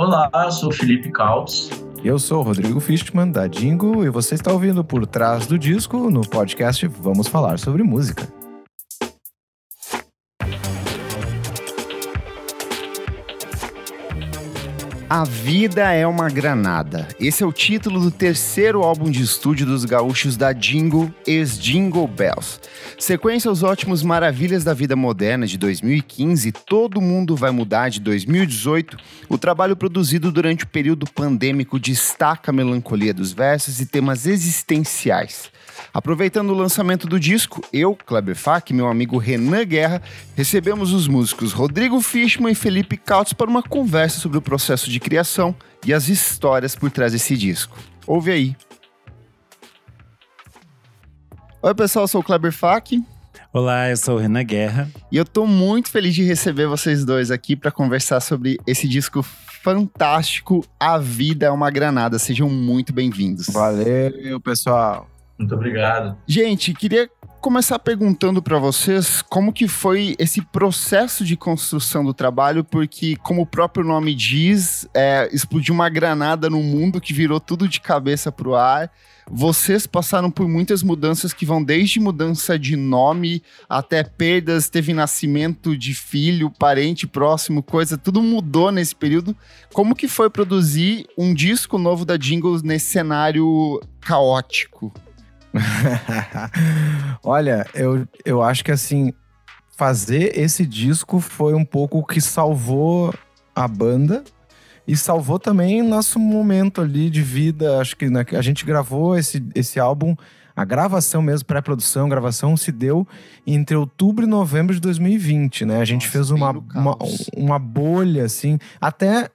Olá, eu sou o Felipe Cautz. Eu sou o Rodrigo Fishman, da Dingo, e você está ouvindo Por Trás do Disco no podcast Vamos Falar sobre Música. A Vida é uma Granada. Esse é o título do terceiro álbum de estúdio dos gaúchos da Jingle, ex-Jingle Bells. Sequência aos ótimos Maravilhas da Vida Moderna de 2015, Todo Mundo Vai Mudar de 2018, o trabalho produzido durante o período pandêmico destaca a melancolia dos versos e temas existenciais. Aproveitando o lançamento do disco, eu, Kleber Fak e meu amigo Renan Guerra recebemos os músicos Rodrigo Fishman e Felipe Cautz para uma conversa sobre o processo de criação e as histórias por trás desse disco. Ouve aí. Oi, pessoal, eu sou o Kleber Fak. Olá, eu sou o Renan Guerra. E eu tô muito feliz de receber vocês dois aqui para conversar sobre esse disco fantástico, A Vida é uma Granada. Sejam muito bem-vindos. Valeu, pessoal. Muito obrigado. Gente, queria começar perguntando para vocês como que foi esse processo de construção do trabalho, porque como o próprio nome diz, é, explodiu uma granada no mundo que virou tudo de cabeça pro ar. Vocês passaram por muitas mudanças que vão desde mudança de nome até perdas, teve nascimento de filho, parente próximo, coisa, tudo mudou nesse período. Como que foi produzir um disco novo da Jingles nesse cenário caótico? Olha, eu, eu acho que assim, fazer esse disco foi um pouco o que salvou a banda e salvou também nosso momento ali de vida. Acho que né, a gente gravou esse, esse álbum, a gravação mesmo, pré-produção, gravação se deu entre outubro e novembro de 2020, né? A gente Nossa, fez uma, uma, uma bolha, assim, até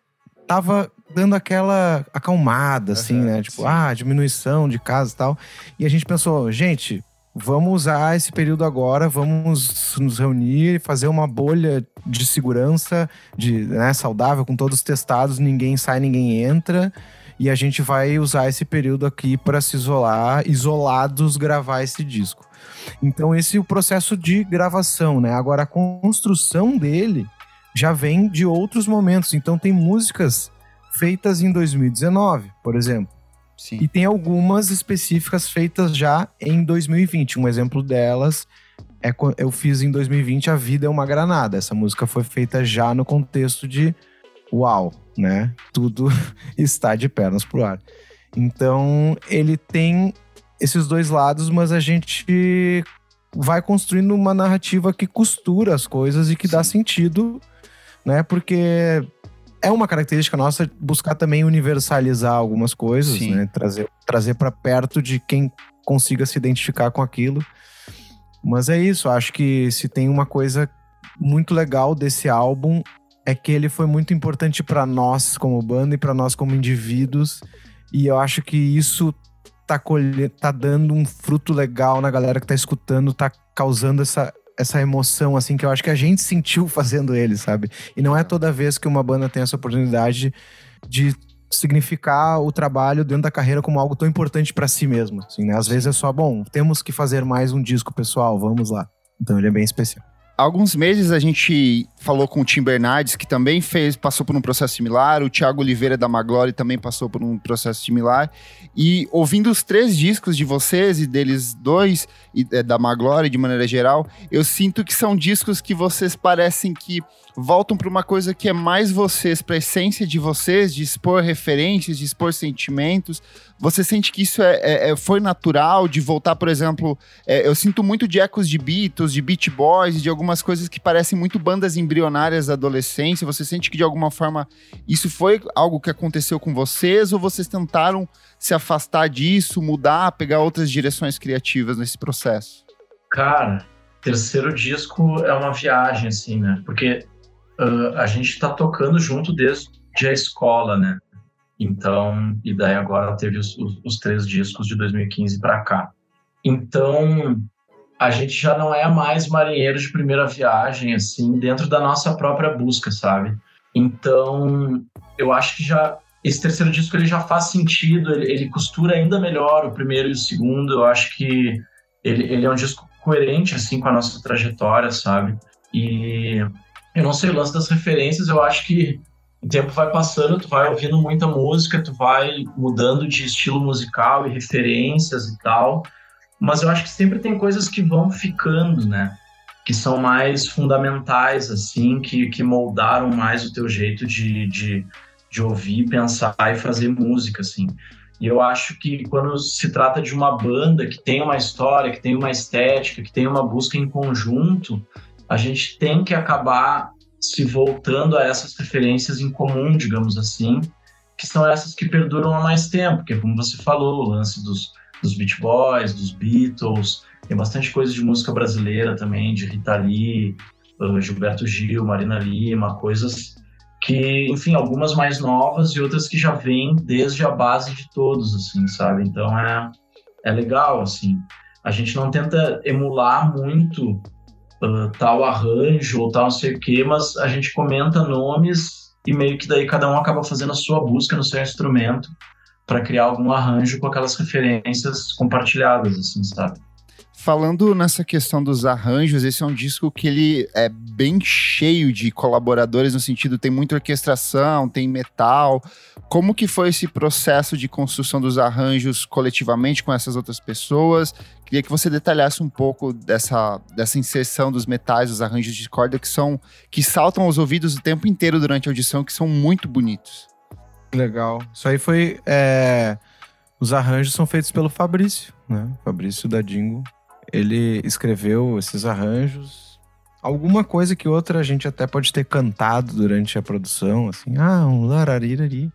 tava dando aquela acalmada, assim, uhum, né? Tipo, sim. ah, diminuição de casos e tal. E a gente pensou, gente, vamos usar esse período agora, vamos nos reunir, fazer uma bolha de segurança, de né, saudável, com todos testados, ninguém sai, ninguém entra. E a gente vai usar esse período aqui para se isolar, isolados, gravar esse disco. Então, esse é o processo de gravação, né? Agora, a construção dele já vem de outros momentos. Então, tem músicas feitas em 2019, por exemplo. Sim. E tem algumas específicas feitas já em 2020. Um exemplo delas é eu fiz em 2020 A Vida é uma Granada. Essa música foi feita já no contexto de uau, né? Tudo está de pernas pro ar. Então, ele tem esses dois lados, mas a gente vai construindo uma narrativa que costura as coisas e que Sim. dá sentido, né? Porque é uma característica nossa buscar também universalizar algumas coisas, Sim. né? Trazer, trazer para perto de quem consiga se identificar com aquilo. Mas é isso, acho que se tem uma coisa muito legal desse álbum é que ele foi muito importante para nós como banda e para nós como indivíduos. E eu acho que isso tá, colhe... tá dando um fruto legal na galera que tá escutando, tá causando essa, essa emoção, assim, que eu acho que a gente sentiu fazendo ele, sabe? E não é toda vez que uma banda tem essa oportunidade de significar o trabalho dentro da carreira como algo tão importante para si mesmo, assim, né? Às vezes é só, bom, temos que fazer mais um disco pessoal, vamos lá. Então ele é bem especial alguns meses a gente falou com o Tim Bernardes, que também fez, passou por um processo similar, o Thiago Oliveira da Maglore também passou por um processo similar. E ouvindo os três discos de vocês e deles dois, e, é, da Maglore de maneira geral, eu sinto que são discos que vocês parecem que voltam para uma coisa que é mais vocês, para a essência de vocês, de expor referências, de expor sentimentos. Você sente que isso é, é, é foi natural de voltar, por exemplo, é, eu sinto muito de ecos de Beatles, de Beat Boys, de algumas coisas que parecem muito bandas embrionárias da adolescência. Você sente que de alguma forma isso foi algo que aconteceu com vocês ou vocês tentaram se afastar disso, mudar, pegar outras direções criativas nesse processo? Cara, terceiro disco é uma viagem, assim, né? Porque uh, a gente está tocando junto desde a escola, né? Então, e daí agora teve os, os, os três discos de 2015 para cá. Então, a gente já não é mais marinheiro de primeira viagem, assim, dentro da nossa própria busca, sabe? Então, eu acho que já esse terceiro disco ele já faz sentido, ele, ele costura ainda melhor o primeiro e o segundo. Eu acho que ele, ele é um disco coerente, assim, com a nossa trajetória, sabe? E eu não sei, o lance das referências, eu acho que o tempo vai passando, tu vai ouvindo muita música, tu vai mudando de estilo musical e referências e tal, mas eu acho que sempre tem coisas que vão ficando, né? Que são mais fundamentais, assim, que, que moldaram mais o teu jeito de, de, de ouvir, pensar e fazer música, assim. E eu acho que quando se trata de uma banda que tem uma história, que tem uma estética, que tem uma busca em conjunto, a gente tem que acabar se voltando a essas referências em comum, digamos assim, que são essas que perduram há mais tempo, que como você falou, o lance dos, dos Beach Boys, dos Beatles, tem bastante coisa de música brasileira também, de Rita Lee, Gilberto Gil, Marina Lima, coisas que, enfim, algumas mais novas e outras que já vêm desde a base de todos, assim, sabe? Então é, é legal, assim. A gente não tenta emular muito uh, tal arranjo ou tal não sei o quê, mas a gente comenta nomes e meio que daí cada um acaba fazendo a sua busca no seu instrumento para criar algum arranjo com aquelas referências compartilhadas, assim, sabe? Falando nessa questão dos arranjos, esse é um disco que ele é bem cheio de colaboradores no sentido tem muita orquestração, tem metal. Como que foi esse processo de construção dos arranjos coletivamente com essas outras pessoas? Queria que você detalhasse um pouco dessa, dessa inserção dos metais, dos arranjos de corda que são que saltam aos ouvidos o tempo inteiro durante a audição, que são muito bonitos. Legal. Isso aí foi. É... Os arranjos são feitos pelo Fabrício, né? Fabrício da Dingo ele escreveu esses arranjos. Alguma coisa que outra a gente até pode ter cantado durante a produção, assim, ah, um lararirari.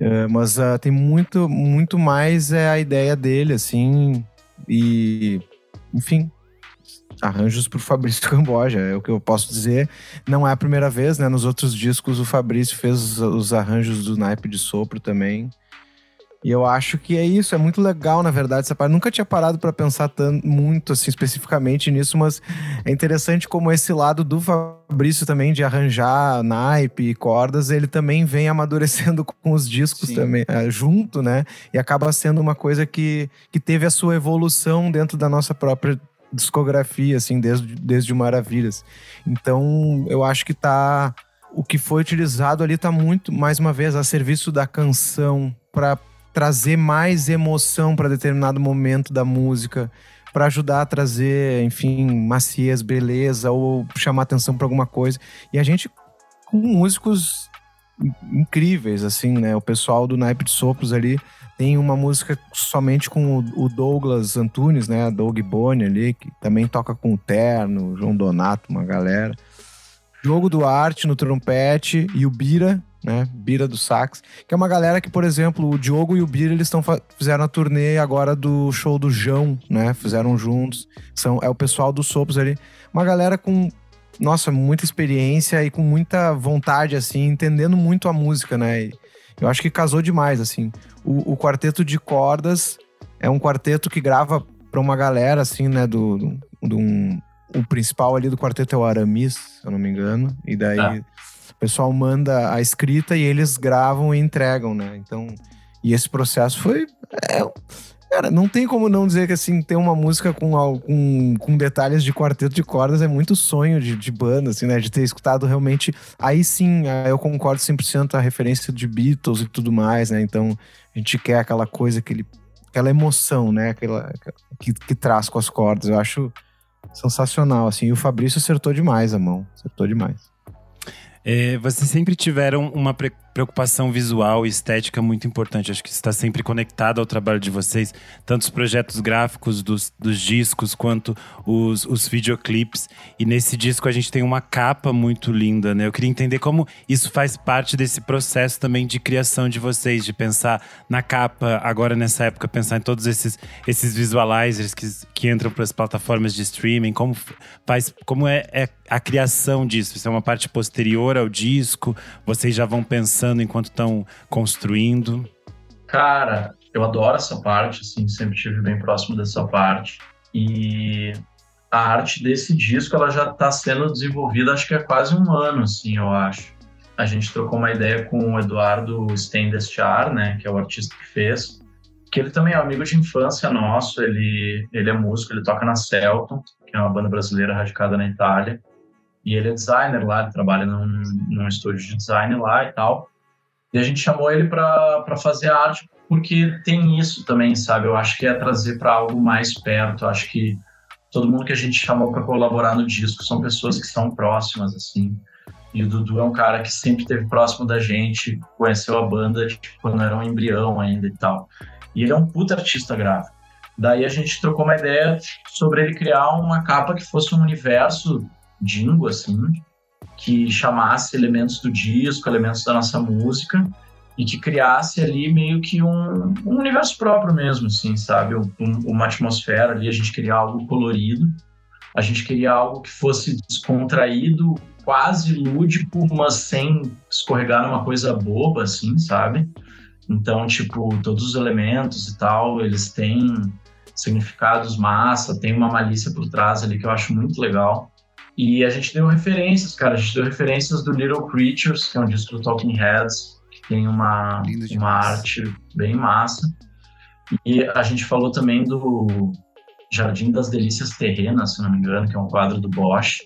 É, mas uh, tem muito, muito mais é a ideia dele, assim, e, enfim, arranjos para o Fabrício Camboja, é o que eu posso dizer. Não é a primeira vez, né? Nos outros discos o Fabrício fez os, os arranjos do naipe de sopro também. E eu acho que é isso, é muito legal, na verdade, essa parte. Nunca tinha parado para pensar tanto, muito assim especificamente nisso, mas é interessante como esse lado do Fabrício também de arranjar naipe e cordas, ele também vem amadurecendo com os discos Sim. também, é, junto, né? E acaba sendo uma coisa que, que teve a sua evolução dentro da nossa própria discografia, assim, desde, desde Maravilhas. Então, eu acho que tá. O que foi utilizado ali tá muito, mais uma vez, a serviço da canção para trazer mais emoção para determinado momento da música, para ajudar a trazer, enfim, maciez, beleza ou chamar atenção para alguma coisa. E a gente com músicos incríveis, assim, né? O pessoal do Naipe de Sopros ali tem uma música somente com o Douglas Antunes, né? Doug Boni ali, que também toca com o Terno, João Donato, uma galera. Jogo do Arte no trompete e o Bira, né? Bira do Sax, que é uma galera que, por exemplo, o Diogo e o Bira, eles estão fizeram a turnê agora do show do João, né? Fizeram juntos. São é o pessoal dos Sopros ali, uma galera com nossa, muita experiência e com muita vontade assim, entendendo muito a música, né? E eu acho que casou demais assim. O, o quarteto de cordas é um quarteto que grava para uma galera assim, né, do, do, do um, o principal ali do quarteto é o Aramis, se eu não me engano, e daí ah o pessoal manda a escrita e eles gravam e entregam, né? Então, e esse processo foi. É, cara, não tem como não dizer que assim, ter uma música com, com, com detalhes de quarteto de cordas é muito sonho de, de banda, assim, né? De ter escutado realmente. Aí sim, eu concordo 100% a referência de Beatles e tudo mais, né? Então, a gente quer aquela coisa, aquele, aquela emoção, né? Aquela, que, que traz com as cordas. Eu acho sensacional, assim. E o Fabrício acertou demais a mão. Acertou demais. É, vocês sempre tiveram uma preocupação visual e estética muito importante. Acho que está sempre conectado ao trabalho de vocês, tanto os projetos gráficos dos, dos discos quanto os, os videoclipes. E nesse disco a gente tem uma capa muito linda, né? Eu queria entender como isso faz parte desse processo também de criação de vocês, de pensar na capa, agora nessa época, pensar em todos esses, esses visualizers que, que entram para as plataformas de streaming, como faz, como é, é a criação disso? Isso é uma parte posterior ao disco? Vocês já vão pensando pensando enquanto estão construindo? Cara, eu adoro essa parte, assim, sempre tive bem próximo dessa parte. E a arte desse disco, ela já está sendo desenvolvida, acho que há quase um ano, assim, eu acho. A gente trocou uma ideia com o Eduardo Stendestiar, né, que é o artista que fez, que ele também é amigo de infância nosso, ele, ele é músico, ele toca na Celton, que é uma banda brasileira radicada na Itália. E ele é designer lá, ele trabalha num, num estúdio de design lá e tal. E a gente chamou ele para fazer arte porque tem isso também, sabe? Eu acho que é trazer para algo mais perto. Eu acho que todo mundo que a gente chamou para colaborar no disco são pessoas que são próximas, assim. E o Dudu é um cara que sempre esteve próximo da gente, conheceu a banda tipo, quando era um embrião ainda e tal. E ele é um puta artista gráfico. Daí a gente trocou uma ideia sobre ele criar uma capa que fosse um universo dingo, assim, que chamasse elementos do disco, elementos da nossa música, e que criasse ali meio que um, um universo próprio mesmo, assim, sabe? Um, uma atmosfera ali, a gente queria algo colorido, a gente queria algo que fosse descontraído, quase lúdico, mas sem escorregar numa coisa boba, assim, sabe? Então, tipo, todos os elementos e tal, eles têm significados massa, tem uma malícia por trás ali que eu acho muito legal. E a gente deu referências, cara. A gente deu referências do Little Creatures, que é um disco do Talking Heads, que tem uma, uma arte bem massa. E a gente falou também do Jardim das Delícias Terrenas, se não me engano, que é um quadro do Bosch,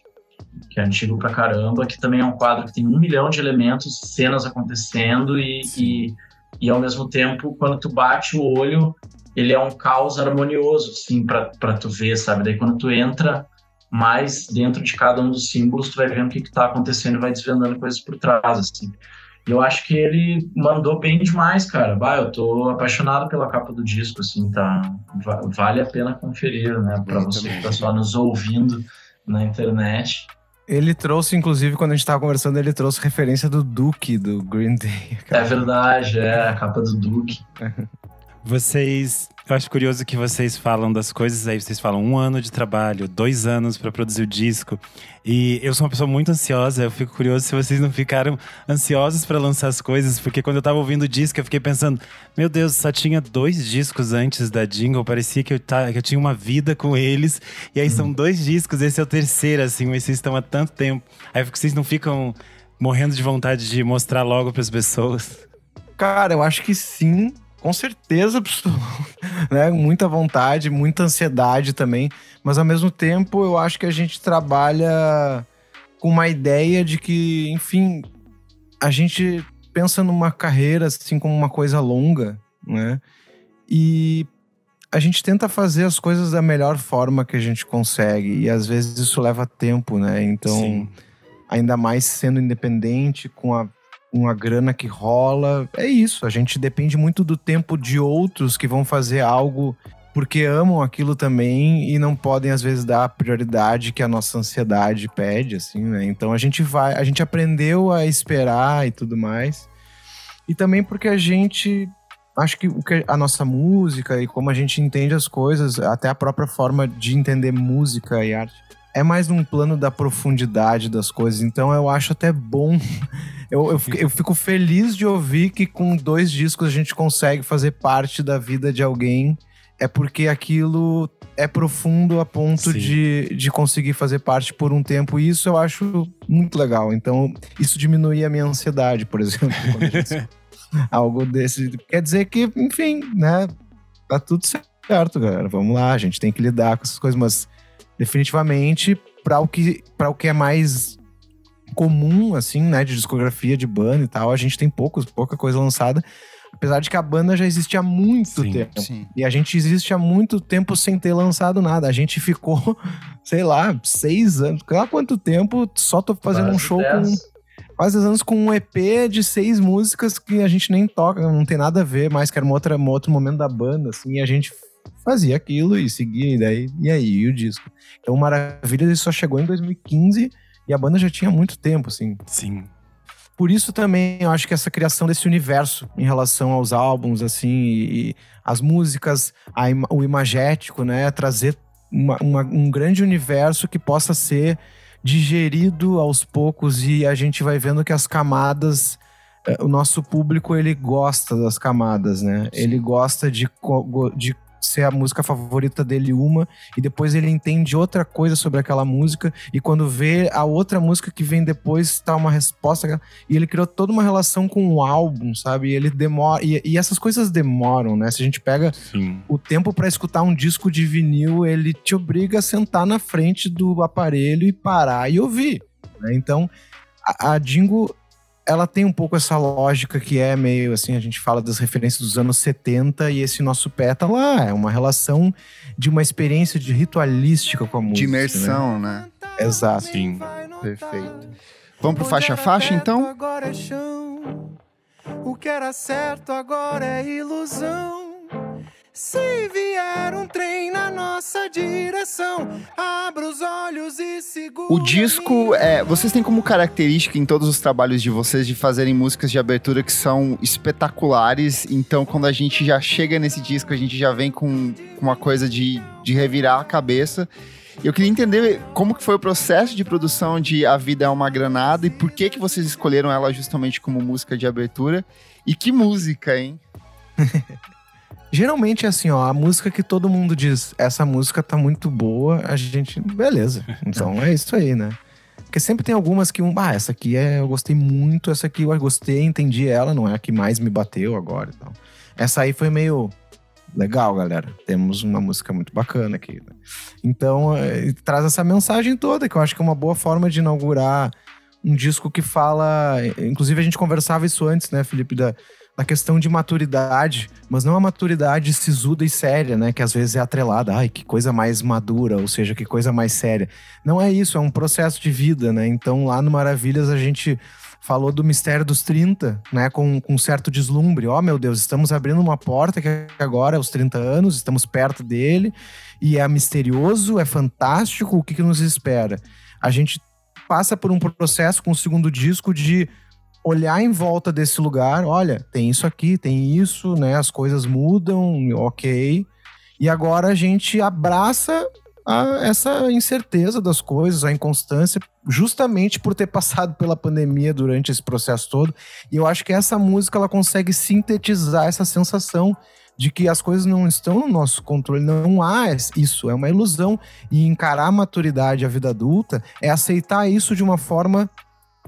que é antigo pra caramba, que também é um quadro que tem um milhão de elementos, cenas acontecendo e, e, e, ao mesmo tempo, quando tu bate o olho, ele é um caos harmonioso, assim, para tu ver, sabe? Daí quando tu entra mais dentro de cada um dos símbolos, tu vai vendo o que, que tá acontecendo e vai desvendando coisas por trás, assim. E eu acho que ele mandou bem demais, cara. Bah, eu tô apaixonado pela capa do disco, assim, tá? Vale a pena conferir, né? Pra você que tá só nos ouvindo na internet. Ele trouxe, inclusive, quando a gente tava conversando, ele trouxe referência do Duke, do Green Day. Cara. É verdade, é, a capa do Duke. Vocês eu acho curioso que vocês falam das coisas aí, vocês falam um ano de trabalho, dois anos para produzir o disco. E eu sou uma pessoa muito ansiosa, eu fico curioso se vocês não ficaram ansiosos para lançar as coisas, porque quando eu tava ouvindo o disco, eu fiquei pensando, meu Deus, só tinha dois discos antes da Jingle, parecia que eu, tá, que eu tinha uma vida com eles. E aí são dois discos, esse é o terceiro, assim, mas vocês estão há tanto tempo. Aí vocês não ficam morrendo de vontade de mostrar logo para as pessoas? Cara, eu acho que sim, com certeza né? Muita vontade, muita ansiedade também. Mas ao mesmo tempo, eu acho que a gente trabalha com uma ideia de que, enfim, a gente pensa numa carreira assim como uma coisa longa, né? E a gente tenta fazer as coisas da melhor forma que a gente consegue. E às vezes isso leva tempo, né? Então, Sim. ainda mais sendo independente, com a uma grana que rola. É isso, a gente depende muito do tempo de outros que vão fazer algo porque amam aquilo também e não podem às vezes dar a prioridade que a nossa ansiedade pede, assim, né? Então a gente vai, a gente aprendeu a esperar e tudo mais. E também porque a gente acho que o que a nossa música e como a gente entende as coisas, até a própria forma de entender música e arte é mais num plano da profundidade das coisas. Então eu acho até bom. Eu, eu, eu, fico feliz de ouvir que com dois discos a gente consegue fazer parte da vida de alguém. É porque aquilo é profundo a ponto de, de conseguir fazer parte por um tempo. E isso eu acho muito legal. Então, isso diminui a minha ansiedade, por exemplo. algo desse. Quer dizer que, enfim, né? Tá tudo certo, galera. Vamos lá, a gente tem que lidar com essas coisas, mas definitivamente para o que para o que é mais comum assim, né, de discografia de banda e tal, a gente tem poucos, pouca coisa lançada. Apesar de que a banda já existe há muito sim, tempo. Sim. E a gente existe há muito tempo sem ter lançado nada. A gente ficou, sei lá, seis anos, sei lá quanto tempo, só tô fazendo quase um show dez. com. Quase anos com um EP de seis músicas que a gente nem toca, não tem nada a ver mais, que era um outro, um outro momento da banda, assim, e a gente fazia aquilo e seguia, e daí, e aí, e o disco. Então, Maravilha ele só chegou em 2015 e a banda já tinha muito tempo, assim. Sim. Por isso também eu acho que essa criação desse universo em relação aos álbuns, assim, e, e as músicas, a, o imagético, né? Trazer uma, uma, um grande universo que possa ser digerido aos poucos e a gente vai vendo que as camadas eh, o nosso público ele gosta das camadas, né? Sim. Ele gosta de, de ser a música favorita dele uma e depois ele entende outra coisa sobre aquela música e quando vê a outra música que vem depois tá uma resposta e ele criou toda uma relação com o álbum, sabe? E ele demora e, e essas coisas demoram, né? Se a gente pega Sim. o tempo para escutar um disco de vinil, ele te obriga a sentar na frente do aparelho e parar e ouvir. Né? Então, a, a Dingo, ela tem um pouco essa lógica que é meio assim, a gente fala das referências dos anos 70 e esse nosso pé tá lá. É uma relação de uma experiência de ritualística com a música. De imersão, né? né? Exato. Sim. Perfeito. Vamos pro faixa a faixa, então? Agora é chão. O que era certo agora é ilusão. Se vier um trem na nossa direção, abra os olhos e segura. O disco, é, vocês têm como característica em todos os trabalhos de vocês de fazerem músicas de abertura que são espetaculares. Então, quando a gente já chega nesse disco, a gente já vem com com uma coisa de, de revirar a cabeça. Eu queria entender como que foi o processo de produção de A Vida é uma Granada e por que que vocês escolheram ela justamente como música de abertura. E que música, hein? Geralmente é assim, ó, a música que todo mundo diz, essa música tá muito boa, a gente, beleza. Então é isso aí, né? Porque sempre tem algumas que, ah, essa aqui é, eu gostei muito, essa aqui eu gostei, entendi ela, não é a que mais me bateu agora então. Essa aí foi meio legal, galera. Temos uma música muito bacana aqui. né? Então, é, traz essa mensagem toda, que eu acho que é uma boa forma de inaugurar um disco que fala. Inclusive, a gente conversava isso antes, né, Felipe, da, da questão de maturidade, mas não a maturidade sisuda e séria, né, que às vezes é atrelada. Ai, que coisa mais madura, ou seja, que coisa mais séria. Não é isso, é um processo de vida, né? Então, lá no Maravilhas, a gente falou do mistério dos 30, né, com, com certo deslumbre. Ó, meu Deus, estamos abrindo uma porta que agora é os 30 anos, estamos perto dele, e é misterioso, é fantástico, o que, que nos espera? A gente passa por um processo com o segundo disco de olhar em volta desse lugar, olha, tem isso aqui, tem isso, né, as coisas mudam, ok, e agora a gente abraça a- essa incerteza das coisas, a inconstância, justamente por ter passado pela pandemia durante esse processo todo. E eu acho que essa música ela consegue sintetizar essa sensação de que as coisas não estão no nosso controle, não há isso, é uma ilusão. E encarar a maturidade, a vida adulta, é aceitar isso de uma forma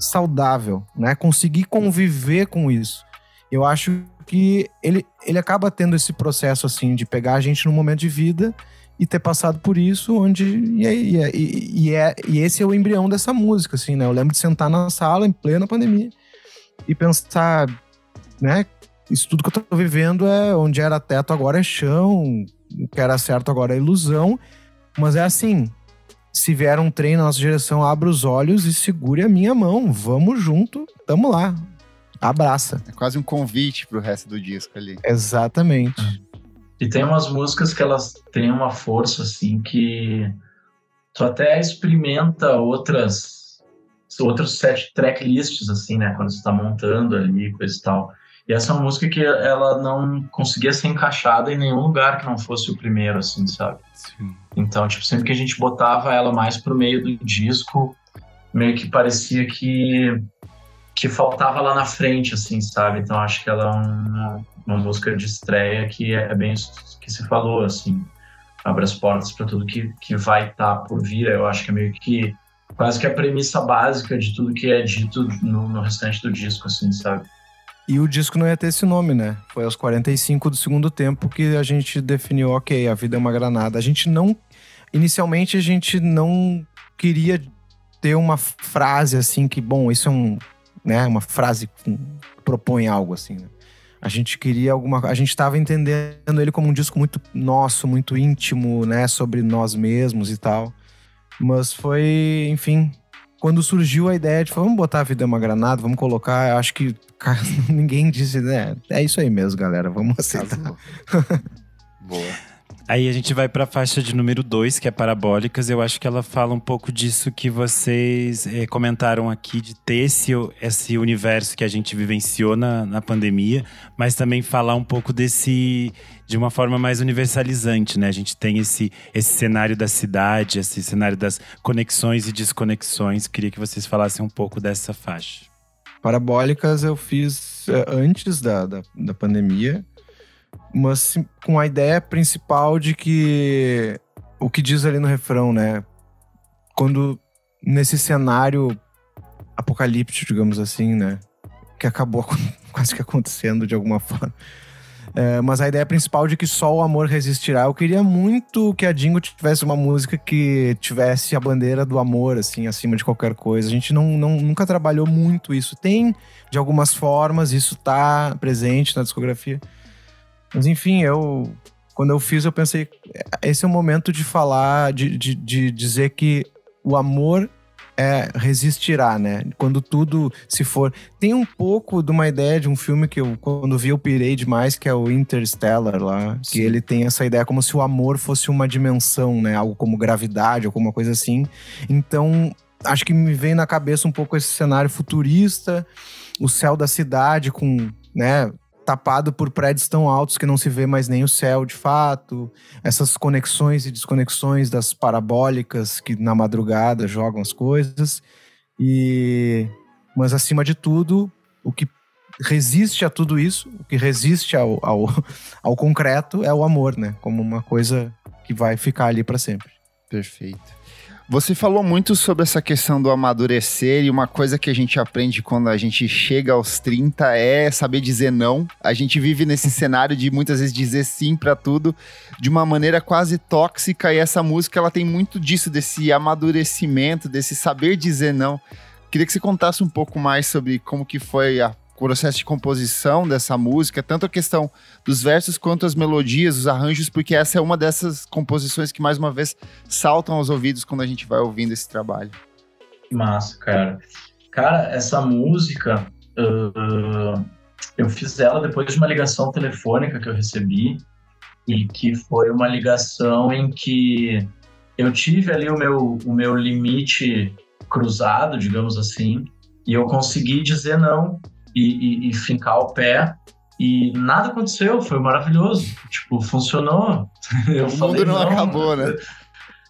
saudável, né? Conseguir conviver com isso. Eu acho que ele, ele acaba tendo esse processo assim de pegar a gente num momento de vida e ter passado por isso, onde e, e, e, e é, e esse é o embrião dessa música, assim, né? Eu lembro de sentar na sala em plena pandemia e pensar, né? Isso tudo que eu tô vivendo é onde era teto agora é chão, o que era certo agora é ilusão, mas é assim. Se vier um trem na nossa direção, abra os olhos e segure a minha mão. Vamos junto, tamo lá. Abraça. É quase um convite pro resto do disco ali. Exatamente. E tem umas músicas que elas têm uma força, assim, que tu até experimenta outras outros set tracklists, assim, né? Quando você tá montando ali, coisa e tal. E essa é uma música que ela não conseguia ser encaixada em nenhum lugar que não fosse o primeiro, assim, sabe? Sim. Então, tipo, sempre que a gente botava ela mais pro meio do disco, meio que parecia que que faltava lá na frente, assim, sabe? Então, acho que ela é uma, uma música de estreia que é, é bem isso que se falou, assim. Abre as portas para tudo que, que vai estar por vir. Eu acho que é meio que quase que a premissa básica de tudo que é dito no, no restante do disco, assim, sabe? E o disco não ia ter esse nome, né? Foi aos 45 do segundo tempo que a gente definiu, ok, a vida é uma granada. A gente não. Inicialmente a gente não queria ter uma frase assim que, bom, isso é um. Né, uma frase que propõe algo assim, né? A gente queria alguma. A gente estava entendendo ele como um disco muito nosso, muito íntimo, né? Sobre nós mesmos e tal. Mas foi, enfim, quando surgiu a ideia de vamos botar a vida é uma granada, vamos colocar, eu acho que ninguém disse, né? É isso aí mesmo, galera, vamos aceitar. Boa. Aí a gente vai pra faixa de número 2, que é Parabólicas. Eu acho que ela fala um pouco disso que vocês eh, comentaram aqui, de ter esse, esse universo que a gente vivenciou na, na pandemia, mas também falar um pouco desse. de uma forma mais universalizante, né? A gente tem esse, esse cenário da cidade, esse cenário das conexões e desconexões. Queria que vocês falassem um pouco dessa faixa. Parabólicas eu fiz eh, antes da, da, da pandemia, mas com a ideia principal de que o que diz ali no refrão, né? Quando nesse cenário apocalíptico, digamos assim, né? Que acabou quase que acontecendo de alguma forma. É, mas a ideia principal de que só o amor resistirá. Eu queria muito que a Dingo tivesse uma música que tivesse a bandeira do amor, assim, acima de qualquer coisa. A gente não, não, nunca trabalhou muito isso. Tem, de algumas formas, isso tá presente na discografia. Mas enfim, eu. Quando eu fiz, eu pensei, esse é o momento de falar, de, de, de dizer que o amor é, resistirá, né? Quando tudo se for. Tem um pouco de uma ideia de um filme que eu, quando vi, eu pirei demais, que é o Interstellar lá. Sim. Que ele tem essa ideia como se o amor fosse uma dimensão, né? Algo como gravidade, alguma coisa assim. Então, acho que me vem na cabeça um pouco esse cenário futurista, o céu da cidade com, né? Tapado por prédios tão altos que não se vê mais nem o céu de fato, essas conexões e desconexões das parabólicas que na madrugada jogam as coisas. E mas acima de tudo, o que resiste a tudo isso, o que resiste ao, ao, ao concreto é o amor, né? Como uma coisa que vai ficar ali para sempre. Perfeito. Você falou muito sobre essa questão do amadurecer e uma coisa que a gente aprende quando a gente chega aos 30 é saber dizer não. A gente vive nesse cenário de muitas vezes dizer sim para tudo de uma maneira quase tóxica e essa música ela tem muito disso desse amadurecimento, desse saber dizer não. Queria que você contasse um pouco mais sobre como que foi a processo de composição dessa música, tanto a questão dos versos quanto as melodias, os arranjos, porque essa é uma dessas composições que mais uma vez saltam aos ouvidos quando a gente vai ouvindo esse trabalho. Massa, cara. Cara, essa música, uh, eu fiz ela depois de uma ligação telefônica que eu recebi, e que foi uma ligação em que eu tive ali o meu, o meu limite cruzado, digamos assim, e eu consegui dizer não e, e, e fincar o pé. E nada aconteceu, foi maravilhoso. Tipo, funcionou. Eu o falei, mundo não, não acabou, né?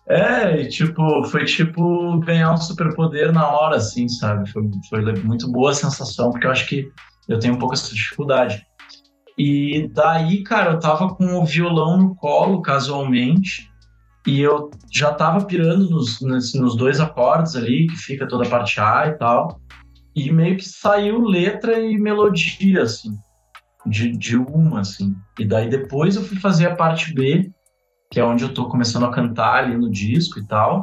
É, e, tipo, foi tipo ganhar um superpoder na hora, assim, sabe? Foi, foi muito boa a sensação, porque eu acho que eu tenho um pouco essa dificuldade. E daí, cara, eu tava com o violão no colo, casualmente, e eu já tava pirando nos, nos, nos dois acordes ali, que fica toda a parte A e tal. E meio que saiu letra e melodia, assim, de, de uma, assim. E daí depois eu fui fazer a parte B, que é onde eu tô começando a cantar ali no disco e tal.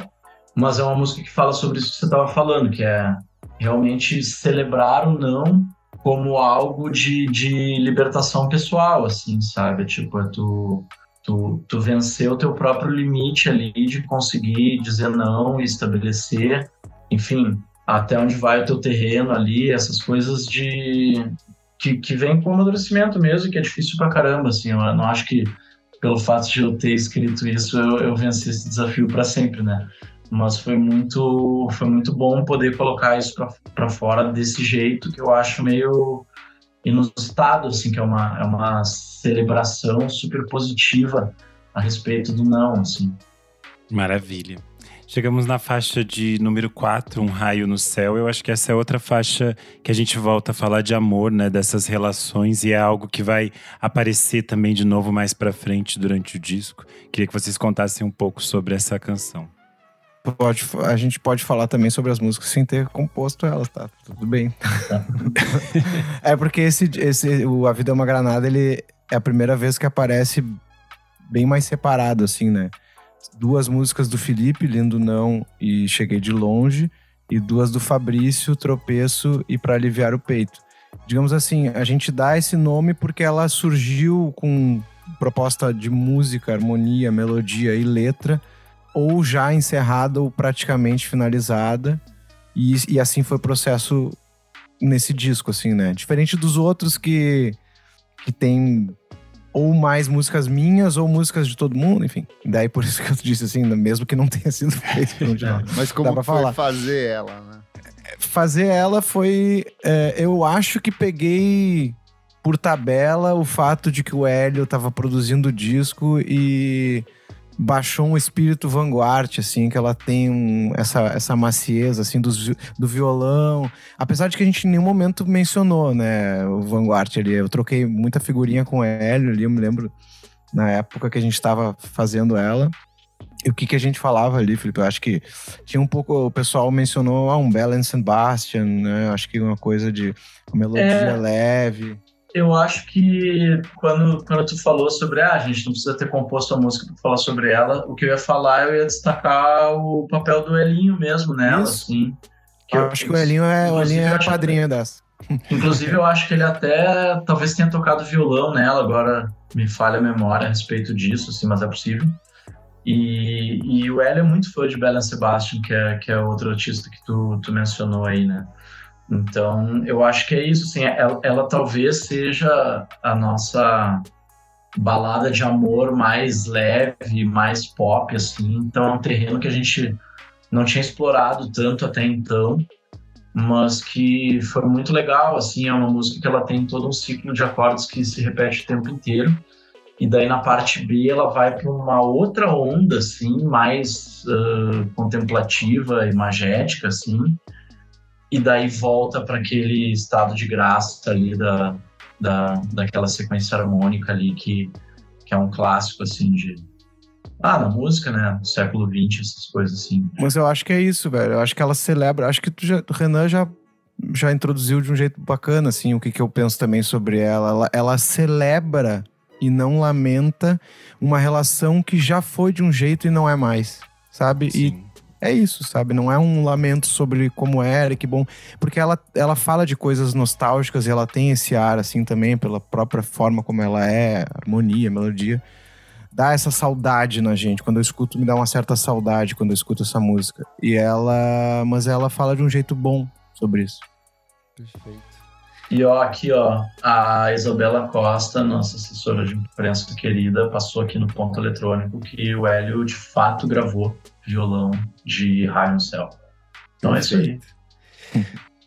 Mas é uma música que fala sobre isso que você tava falando, que é realmente celebrar o não como algo de, de libertação pessoal, assim, sabe? Tipo, é tu, tu, tu vencer o teu próprio limite ali de conseguir dizer não e estabelecer, enfim, até onde vai o teu terreno ali, essas coisas de que, que vem com o amadurecimento mesmo, que é difícil pra caramba, assim, eu não acho que pelo fato de eu ter escrito isso, eu, eu venci esse desafio para sempre, né? Mas foi muito, foi muito bom poder colocar isso para fora desse jeito que eu acho meio inusitado, assim, que é uma, é uma celebração super positiva a respeito do não, assim. Maravilha. Chegamos na faixa de número 4, Um Raio no Céu. Eu acho que essa é outra faixa que a gente volta a falar de amor, né? Dessas relações, e é algo que vai aparecer também de novo mais pra frente durante o disco. Queria que vocês contassem um pouco sobre essa canção. Pode, a gente pode falar também sobre as músicas sem ter composto elas, tá? Tudo bem. é porque esse, esse o A Vida é uma Granada, ele é a primeira vez que aparece bem mais separado, assim, né? Duas músicas do Felipe, Lindo Não e Cheguei de Longe, e duas do Fabrício, Tropeço e Para Aliviar o Peito. Digamos assim, a gente dá esse nome porque ela surgiu com proposta de música, harmonia, melodia e letra, ou já encerrada ou praticamente finalizada. E, e assim foi o processo nesse disco, assim, né? Diferente dos outros que, que tem ou mais músicas minhas ou músicas de todo mundo, enfim. Daí por isso que eu disse assim, mesmo que não tenha sido feito por um de nós. Mas como foi falar. fazer ela, né? Fazer ela foi. É, eu acho que peguei por tabela o fato de que o Hélio estava produzindo o disco e baixou um espírito vanguard, assim, que ela tem um, essa, essa macieza, assim, do, do violão. Apesar de que a gente em nenhum momento mencionou, né, o vanguard ali. Eu troquei muita figurinha com o Hélio ali, eu me lembro na época que a gente estava fazendo ela. E o que, que a gente falava ali, Felipe? Eu acho que tinha um pouco. O pessoal mencionou ah, um Bell and Sebastian, né? Acho que uma coisa de uma melodia é... leve. Eu acho que quando, quando tu falou sobre ah, a gente não precisa ter composto a música para falar sobre ela, o que eu ia falar, eu ia destacar o papel do Elinho mesmo nela, Isso. assim. eu acho que o Elinho é, o Elinho é padrinho dessa. Inclusive, eu acho que ele até talvez tenha tocado violão nela, agora me falha a memória a respeito disso, assim, mas é possível. E, e o Hélio é muito fã de Belen Sebastian, que é, que é outro artista que tu, tu mencionou aí, né? Então, eu acho que é isso, assim, ela, ela talvez seja a nossa balada de amor mais leve, mais pop, assim. Então, é um terreno que a gente não tinha explorado tanto até então, mas que foi muito legal, assim, é uma música que ela tem todo um ciclo de acordes que se repete o tempo inteiro. E daí na parte B ela vai para uma outra onda, assim, mais uh, contemplativa, imagética, assim. E daí volta para aquele estado de graça ali da, da, daquela sequência harmônica ali que, que é um clássico, assim, de... Ah, na música, né? Do século XX, essas coisas assim. Mas eu acho que é isso, velho. Eu acho que ela celebra. Acho que tu já, o Renan já, já introduziu de um jeito bacana, assim, o que, que eu penso também sobre ela. Ela, ela celebra e não lamenta uma relação que já foi de um jeito e não é mais, sabe? Sim. E é isso, sabe? Não é um lamento sobre como era, que bom. Porque ela, ela fala de coisas nostálgicas e ela tem esse ar, assim, também, pela própria forma como ela é, harmonia, melodia. Dá essa saudade na gente. Quando eu escuto, me dá uma certa saudade quando eu escuto essa música. E ela. Mas ela fala de um jeito bom sobre isso. Perfeito. E ó, aqui ó, a Isabela Costa, nossa assessora de imprensa querida, passou aqui no ponto eletrônico que o Hélio de fato gravou violão de Raio no Céu. Então é isso aí.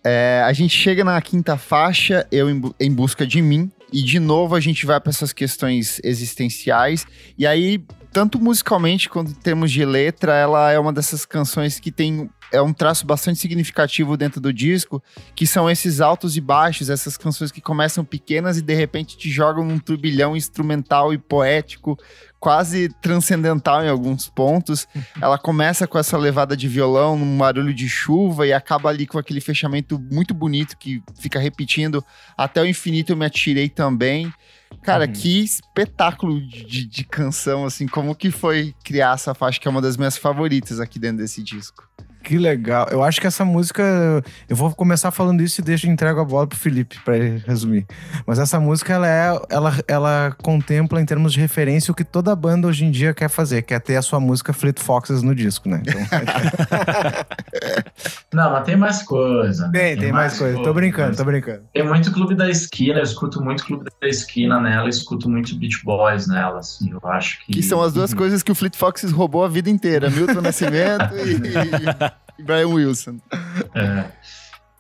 É, a gente chega na quinta faixa, eu em, em busca de mim, e de novo a gente vai para essas questões existenciais. E aí, tanto musicalmente quanto em termos de letra, ela é uma dessas canções que tem é um traço bastante significativo dentro do disco, que são esses altos e baixos, essas canções que começam pequenas e de repente te jogam num turbilhão instrumental e poético, quase transcendental em alguns pontos. Ela começa com essa levada de violão, num barulho de chuva e acaba ali com aquele fechamento muito bonito que fica repetindo até o infinito eu me atirei também. Cara, Uhum. que espetáculo de, de canção, assim, como que foi criar essa faixa, que é uma das minhas favoritas aqui dentro desse disco. Que legal. Eu acho que essa música. Eu vou começar falando isso e deixo entrego a bola pro Felipe ele resumir. Mas essa música, ela, é, ela, ela contempla, em termos de referência, o que toda banda hoje em dia quer fazer, que é ter a sua música Fleet Foxes no disco, né? Então, Não, mas tem mais coisa. tem, tem mais coisa. Tô brincando, tô brincando. Tem muito Clube da Esquina, eu escuto muito Clube da Esquina nela, eu escuto muito Beach Boys nela, assim, eu acho que... Que são as duas coisas que o Fleet Foxes roubou a vida inteira: Milton Nascimento e, e Brian Wilson. É.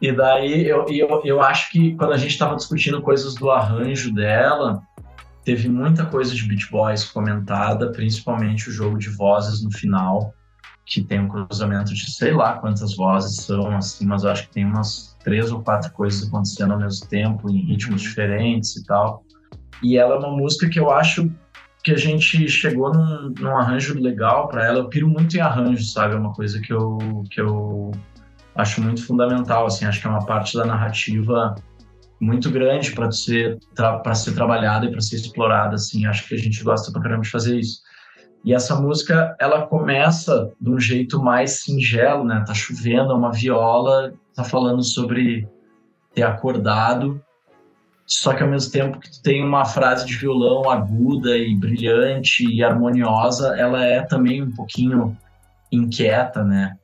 E daí eu, eu, eu acho que quando a gente estava discutindo coisas do arranjo dela, teve muita coisa de Beach Boys comentada, principalmente o jogo de vozes no final, que tem um cruzamento de sei lá quantas vozes são, assim, mas eu acho que tem umas três ou quatro coisas acontecendo ao mesmo tempo, em ritmos diferentes e tal. E ela é uma música que eu acho que a gente chegou num, num arranjo legal para ela. Eu piro muito em arranjo, sabe? É uma coisa que eu, que eu acho muito fundamental, assim, acho que é uma parte da narrativa muito grande para ser para ser trabalhada e para ser explorada, assim, acho que a gente gosta pra caramba de fazer isso. E essa música, ela começa de um jeito mais singelo, né? Tá chovendo, é uma viola, tá falando sobre ter acordado, só que ao mesmo tempo que tu tem uma frase de violão aguda e brilhante e harmoniosa, ela é também um pouquinho inquieta, né?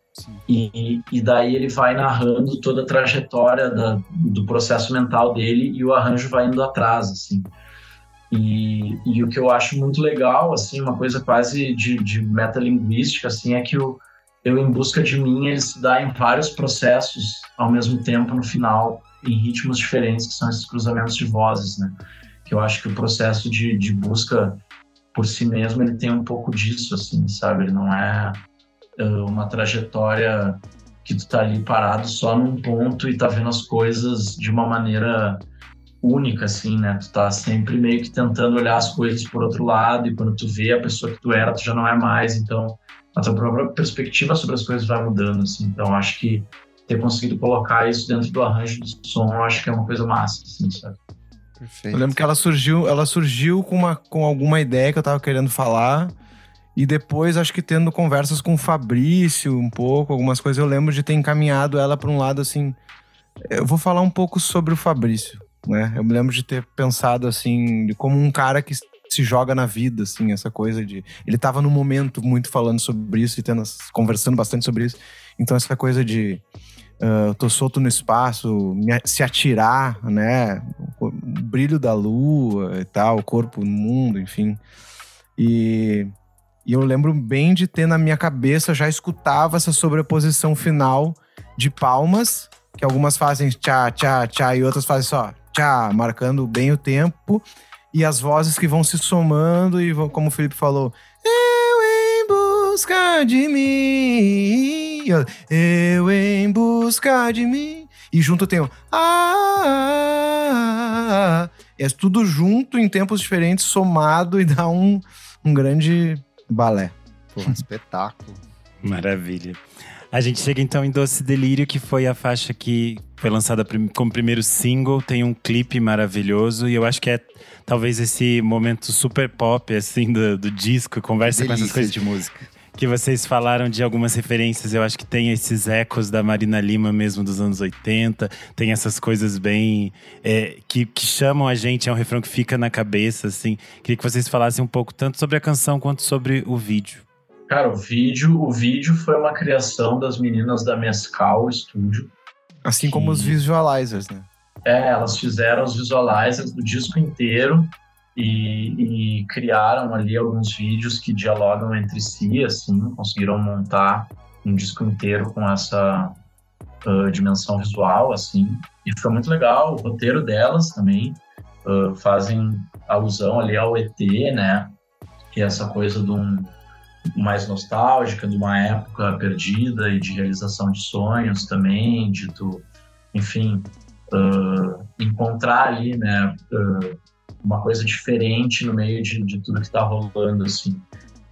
E, e daí ele vai narrando toda a trajetória da, do processo mental dele e o arranjo vai indo atrás, assim. E, e o que eu acho muito legal, assim, uma coisa quase de, de metalinguística, assim, é que o Eu em Busca de Mim, ele se dá em vários processos ao mesmo tempo no final, em ritmos diferentes, que são esses cruzamentos de vozes, né? Que eu acho que o processo de, de busca por si mesmo, ele tem um pouco disso, assim, sabe? Ele não é uma trajetória que tu tá ali parado só num ponto e tá vendo as coisas de uma maneira única, assim, né? Tu tá sempre meio que tentando olhar as coisas por outro lado e quando tu vê a pessoa que tu era, tu já não é mais, então a tua própria perspectiva sobre as coisas vai mudando, assim. Então acho que ter conseguido colocar isso dentro do arranjo do som, eu acho que é uma coisa massa, assim, sabe? Perfeito. Eu lembro que ela surgiu, ela surgiu com, uma, com alguma ideia que eu tava querendo falar. E depois, acho que tendo conversas com o Fabrício um pouco, algumas coisas, eu lembro de ter encaminhado ela para um lado assim. Eu vou falar um pouco sobre o Fabrício, né? Eu me lembro de ter pensado assim, como um cara que se joga na vida, assim, essa coisa de. Ele tava no momento muito falando sobre isso e tendo, conversando bastante sobre isso. Então, essa coisa de. Uh, tô solto no espaço, me, se atirar, né? O brilho da lua e tal, o corpo no mundo, enfim. E, e eu lembro bem de ter na minha cabeça, já escutava essa sobreposição final de palmas, que algumas fazem tchá, tchá, tchá, e outras fazem só tchá, marcando bem o tempo e as vozes que vão se somando e vão, como o Felipe falou, eu em busca de mim, eu em busca de mim. E junto tem o ah, é tudo junto em tempos diferentes, somado e dá um, um grande balé. Pô, espetáculo. Maravilha. A gente chega então em Doce Delírio, que foi a faixa que foi lançada como primeiro single, tem um clipe maravilhoso e eu acho que é talvez esse momento super pop assim do, do disco, conversa Delícia com essas coisas de música. que vocês falaram de algumas referências, eu acho que tem esses ecos da Marina Lima mesmo dos anos 80, tem essas coisas bem é, que, que chamam a gente, é um refrão que fica na cabeça, assim. Queria que vocês falassem um pouco tanto sobre a canção quanto sobre o vídeo. Cara, o vídeo, o vídeo foi uma criação das meninas da Mescal Studio. Assim como os visualizers, né? É, elas fizeram os visualizers do disco inteiro e, e, criaram ali alguns vídeos que dialogam entre si, assim, conseguiram montar um disco inteiro com essa uh, dimensão visual, assim, e foi muito legal. O roteiro delas também uh, fazem alusão ali ao ET, né? Que é essa coisa de um mais nostálgica, de uma época perdida e de realização de sonhos também, de tu, enfim, uh, encontrar ali, né, uh, uma coisa diferente no meio de, de tudo que está rolando, assim.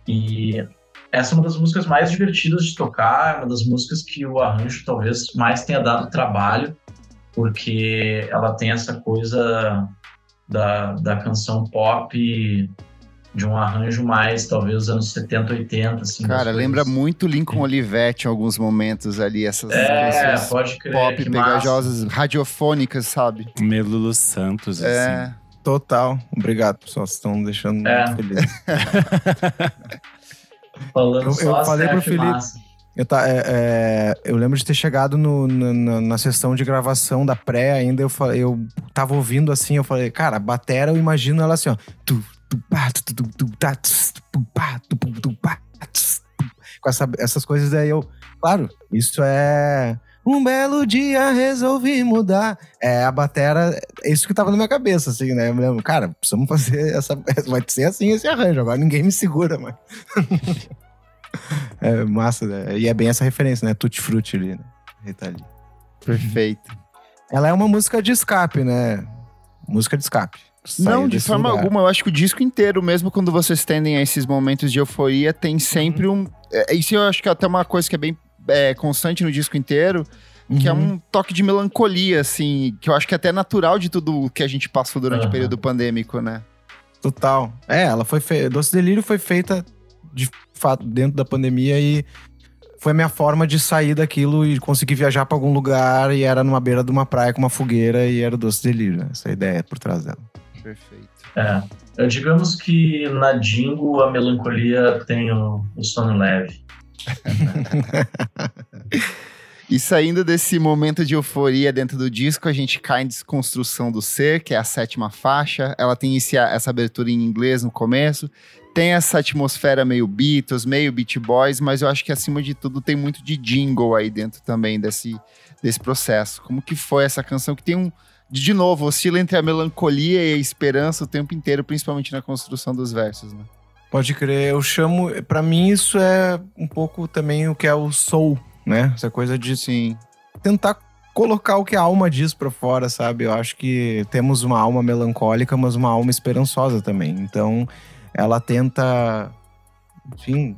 E essa é uma das músicas mais divertidas de tocar, uma das músicas que o arranjo talvez mais tenha dado trabalho, porque ela tem essa coisa da, da canção pop de um arranjo mais, talvez, dos anos 70, 80, assim. Cara, lembra muito Lincoln Olivetti em alguns momentos ali, essas é, pode crer, pop pegajosas, massa. radiofônicas, sabe? Meio Lulu Santos, é. assim. Total. Obrigado, pessoal. Vocês estão deixando É. muito feliz. Falando Eu- só eu falei pro Felipe- massa. Eu, tá, é, é, eu lembro de ter chegado no- na, na- na sessão de gravação da pré ainda, eu, falei, eu tava ouvindo assim, eu falei, cara, a batera, eu imagino ela assim, ó. Tu, Com essa- essas coisas aí eu. Claro, isso é. Um belo dia resolvi mudar. É, a batera, é isso que tava na minha cabeça, assim, né? Eu me lembro, cara, precisamos fazer essa. Vai ser assim esse arranjo, agora ninguém me segura, mano. É massa, né? E é bem essa referência, né? Tutti Frutti ali, né? Rita Lee. Perfeito. Ela é uma música de escape, né? Música de escape. Não, de forma lugar. alguma. Eu acho que o disco inteiro, mesmo quando vocês tendem a esses momentos de euforia, tem sempre um. é, Isso eu acho que é até uma coisa que é bem é, constante no disco inteiro, que é Uhum. um toque de melancolia, assim, que eu acho que é até natural de tudo que a gente passou durante o Aham. período pandêmico, né? Total. É, ela foi feita. Doce Delírio foi feita de fato dentro da pandemia e foi a minha forma de sair daquilo e conseguir viajar pra algum lugar e era numa beira de uma praia com uma fogueira e era Doce Delírio, né? Essa é a ideia por trás dela. Perfeito. É. Eu, digamos que na Dingo a melancolia tem o, o sono leve. E saindo desse momento de euforia dentro do disco, a gente cai em Desconstrução do Ser, que é a sétima faixa. Ela tem esse, essa abertura em inglês no começo. Tem essa atmosfera meio Beatles, meio Beat Boys, mas eu acho que acima de tudo tem muito de jingle aí dentro também desse, desse processo. Como que foi essa canção que tem um. De novo, oscila entre a melancolia e a esperança o tempo inteiro, principalmente na construção dos versos, né? Pode crer, eu chamo. Pra mim, isso é um pouco também o que é o soul, né? Essa coisa de Sim. tentar colocar o que a alma diz pra fora, sabe? Eu acho que temos uma alma melancólica, mas uma alma esperançosa também. Então, ela tenta, enfim,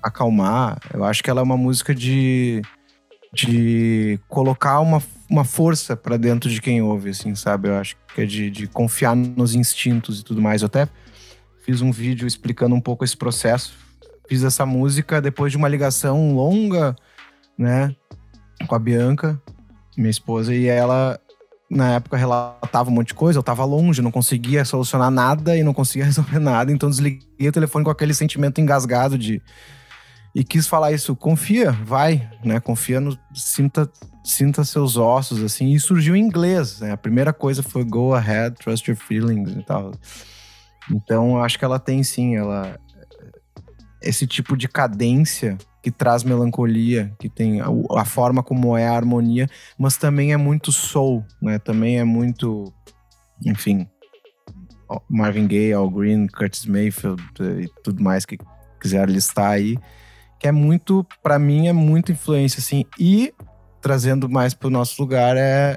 acalmar. Eu acho que ela é uma música de de colocar uma, uma força para dentro de quem ouve, assim, sabe? Eu acho que é de, de confiar nos instintos e tudo mais. Eu até fiz um vídeo explicando um pouco esse processo. Fiz essa música depois de uma ligação longa, né, com a Bianca, minha esposa, e ela na época relatava um monte de coisa, eu tava longe, não conseguia solucionar nada e não conseguia resolver nada, então desliguei o telefone com aquele sentimento engasgado de e quis falar isso, confia, vai, né? Confia no sinta sinta seus ossos assim, e surgiu em inglês, né? A primeira coisa foi go ahead, trust your feelings e tal. Então, acho que ela tem sim, ela esse tipo de cadência que traz melancolia, que tem a, a, forma como é a harmonia, mas também é muito soul, né? Também é muito, enfim, Marvin Gaye, Al Green, Curtis Mayfield e tudo mais que quiser listar aí, que é muito, para mim, é muito influência, assim. E trazendo mais para o nosso lugar é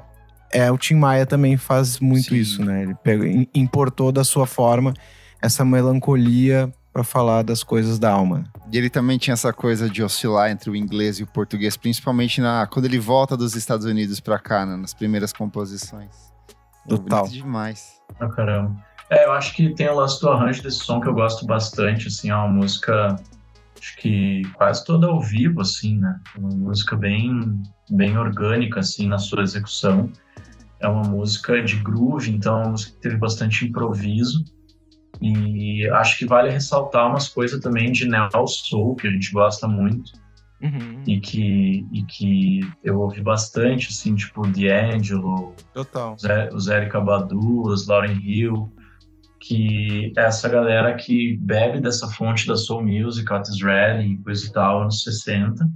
é o Tim Maia também faz muito Sim. isso, né? Ele pegou, importou da sua forma essa melancolia para falar das coisas da alma. E ele também tinha essa coisa de oscilar entre o inglês e o português, principalmente na quando ele volta dos Estados Unidos para cá, né, nas primeiras composições. Total. demais. Ah, caramba. É, eu acho que tem o lance do arranjo desse som que eu gosto bastante, assim, é uma música acho que quase toda ao vivo, assim, né? Uma música bem, bem orgânica, assim, na sua execução. É uma música de groove, então é uma música que teve bastante improviso. E acho que vale ressaltar umas coisas também de Neo Soul, que a gente gosta muito. Uhum. E, que, e que eu ouvi bastante, assim, tipo D'Angelo, Total. os Erika Badu, os Lauren Hill, que é essa galera que bebe dessa fonte da Soul Music, Otis Redding e coisa e tal, anos 60,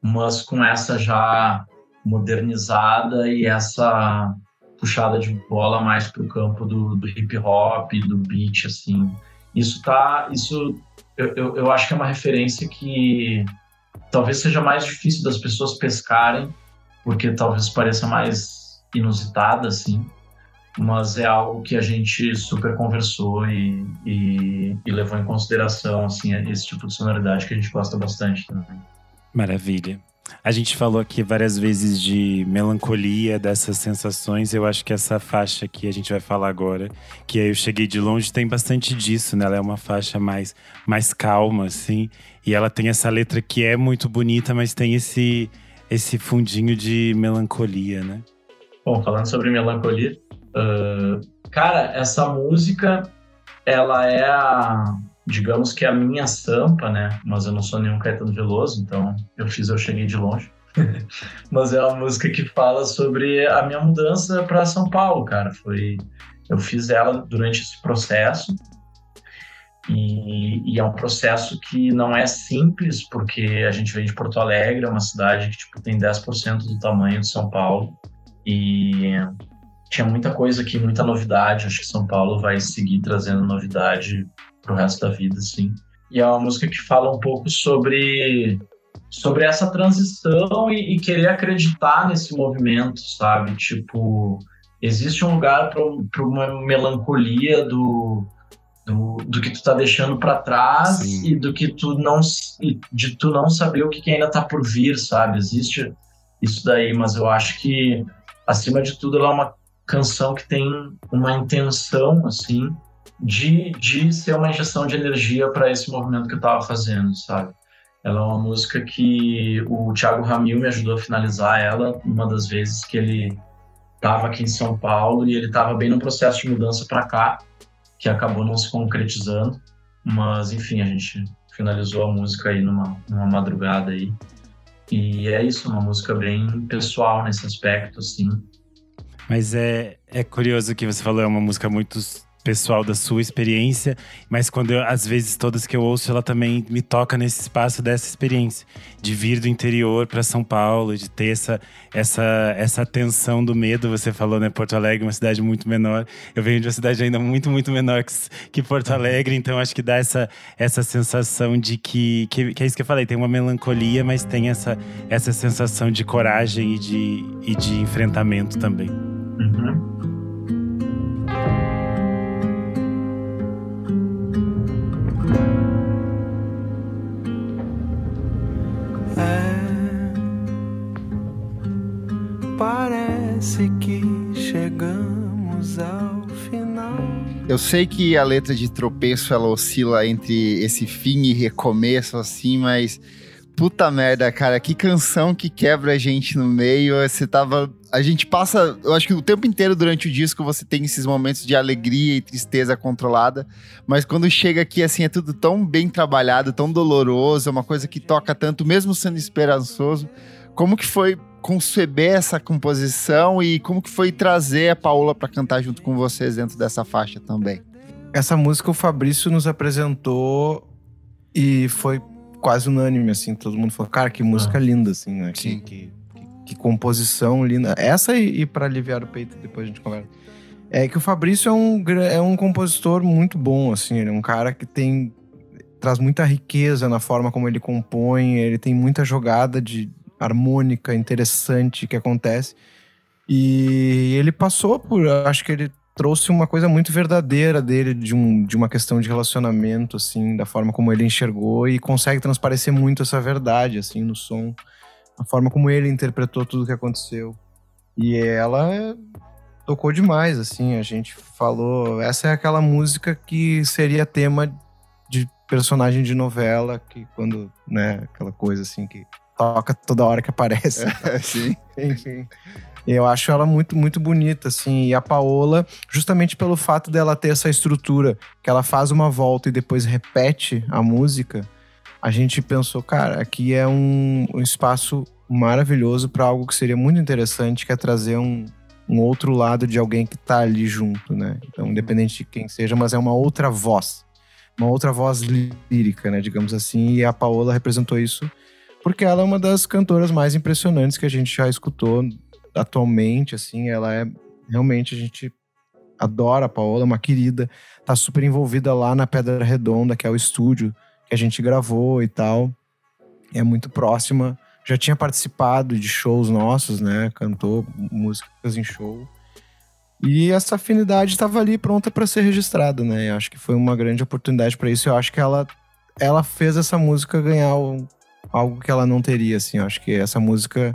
mas com essa já modernizada e essa puxada de bola mais para o campo do, do, hip hop, do beat, assim. Isso tá, isso eu, eu, eu, acho que é uma referência que talvez seja mais difícil das pessoas pescarem, porque talvez pareça mais inusitada, assim, mas é algo que a gente super conversou e, e, e levou em consideração, assim, esse tipo de sonoridade que a gente gosta bastante também. Maravilha. A gente falou aqui várias vezes de melancolia, dessas sensações. Eu acho que essa faixa que a gente vai falar agora, que é Eu Cheguei de Longe, tem bastante disso, né? Ela é uma faixa mais, mais calma, assim. E ela tem essa letra que é muito bonita, mas tem esse, esse fundinho de melancolia, né? Bom, falando sobre melancolia, uh, cara, essa música, ela é a digamos que a minha sampa, né? Mas eu não sou nenhum Caetano Veloso, então eu fiz Eu Cheguei de Longe. Mas é uma música que fala sobre a minha mudança para São Paulo, cara. Foi eu fiz ela durante esse processo e, e, é um processo que não é simples porque a gente vem de Porto Alegre, é uma cidade que tipo tem 10% do tamanho de São Paulo e tinha muita coisa aqui, muita novidade. Acho que São Paulo vai seguir trazendo novidade pro resto da vida, assim. E é uma música que fala um pouco sobre sobre essa transição e, e querer acreditar nesse movimento, sabe? Tipo, existe um lugar para uma melancolia do, do, do, que tu tá deixando para trás Sim. e do que tu não de tu não saber o que, que ainda tá por vir, sabe? Existe isso daí, mas eu acho que acima de tudo ela é uma canção que tem uma intenção assim de, de ser uma injeção de energia para esse movimento que eu estava fazendo, sabe? Ela é uma música que o Thiago Ramil me ajudou a finalizar ela uma das vezes que ele estava aqui em São Paulo e ele estava bem no processo de mudança para cá, que acabou não se concretizando, mas enfim, a gente finalizou a música aí numa, numa madrugada aí. E é isso, uma música bem pessoal nesse aspecto, assim. Mas é, é curioso que você falou, é uma música muito pessoal da sua experiência, mas quando eu, às vezes todas que eu ouço, ela também me toca nesse espaço dessa experiência, de vir do interior para São Paulo, de ter essa essa essa tensão do medo, você falou, né, Porto Alegre, uma cidade muito menor. Eu venho de uma cidade ainda muito muito menor que, que Porto Alegre, então acho que dá essa essa sensação de que, que que é isso que eu falei, tem uma melancolia, mas tem essa essa sensação de coragem e de e de enfrentamento também. Uhum. Parece que chegamos ao final. Eu sei que a letra de tropeço ela oscila entre esse fim e recomeço, assim, mas puta merda, cara, que canção que quebra a gente no meio. Você tava. A gente passa. Eu acho que o tempo inteiro durante o disco você tem esses momentos de alegria e tristeza controlada. Mas quando chega aqui, assim, é tudo tão bem trabalhado, tão doloroso, é uma coisa que toca tanto, mesmo sendo esperançoso. Como que foi conceber essa composição e como que foi trazer a Paola para cantar junto com vocês dentro dessa faixa também? Essa música o Fabrício nos apresentou e foi quase unânime, assim. Todo mundo falou, cara, que música ah. linda, assim, né? Que, que, que, que, composição linda. Essa e, e para aliviar o peito, depois a gente conversa. É que o Fabrício é um, é um compositor muito bom, assim. Ele é um cara que tem traz muita riqueza na forma como ele compõe, ele tem muita jogada de, harmônica, interessante que acontece. E ele passou por. Acho que ele trouxe uma coisa muito verdadeira dele, de, um, de uma questão de relacionamento, assim, da forma como ele enxergou e consegue transparecer muito essa verdade, assim, no som. A forma como ele interpretou tudo o que aconteceu. E ela tocou demais, assim, a gente falou. Essa é aquela música que seria tema de personagem de novela, que quando, né, aquela coisa assim que toca toda hora que aparece. É, sim. Enfim. Eu acho ela muito, muito bonita, assim. E a Paola, justamente pelo fato dela ter essa estrutura, que ela faz uma volta e depois repete a música, a gente pensou, cara, aqui é um, um espaço maravilhoso para algo que seria muito interessante, que é trazer um, um outro lado de alguém que tá ali junto, né? Então, independente de quem seja, mas é uma outra voz. Uma outra voz lírica, né? Digamos assim. E a Paola representou isso porque ela é uma das cantoras mais impressionantes que a gente já escutou atualmente, assim, ela é realmente a gente adora a Paola, é uma querida, tá super envolvida lá na Pedra Redonda, que é o estúdio que a gente gravou e tal. É muito próxima, já tinha participado de shows nossos, né? Cantou músicas em show. E essa afinidade estava ali pronta para ser registrada, né? Eu acho que foi uma grande oportunidade para isso. Eu acho que ela ela fez essa música ganhar o, algo que ela não teria, assim. Eu acho que essa música,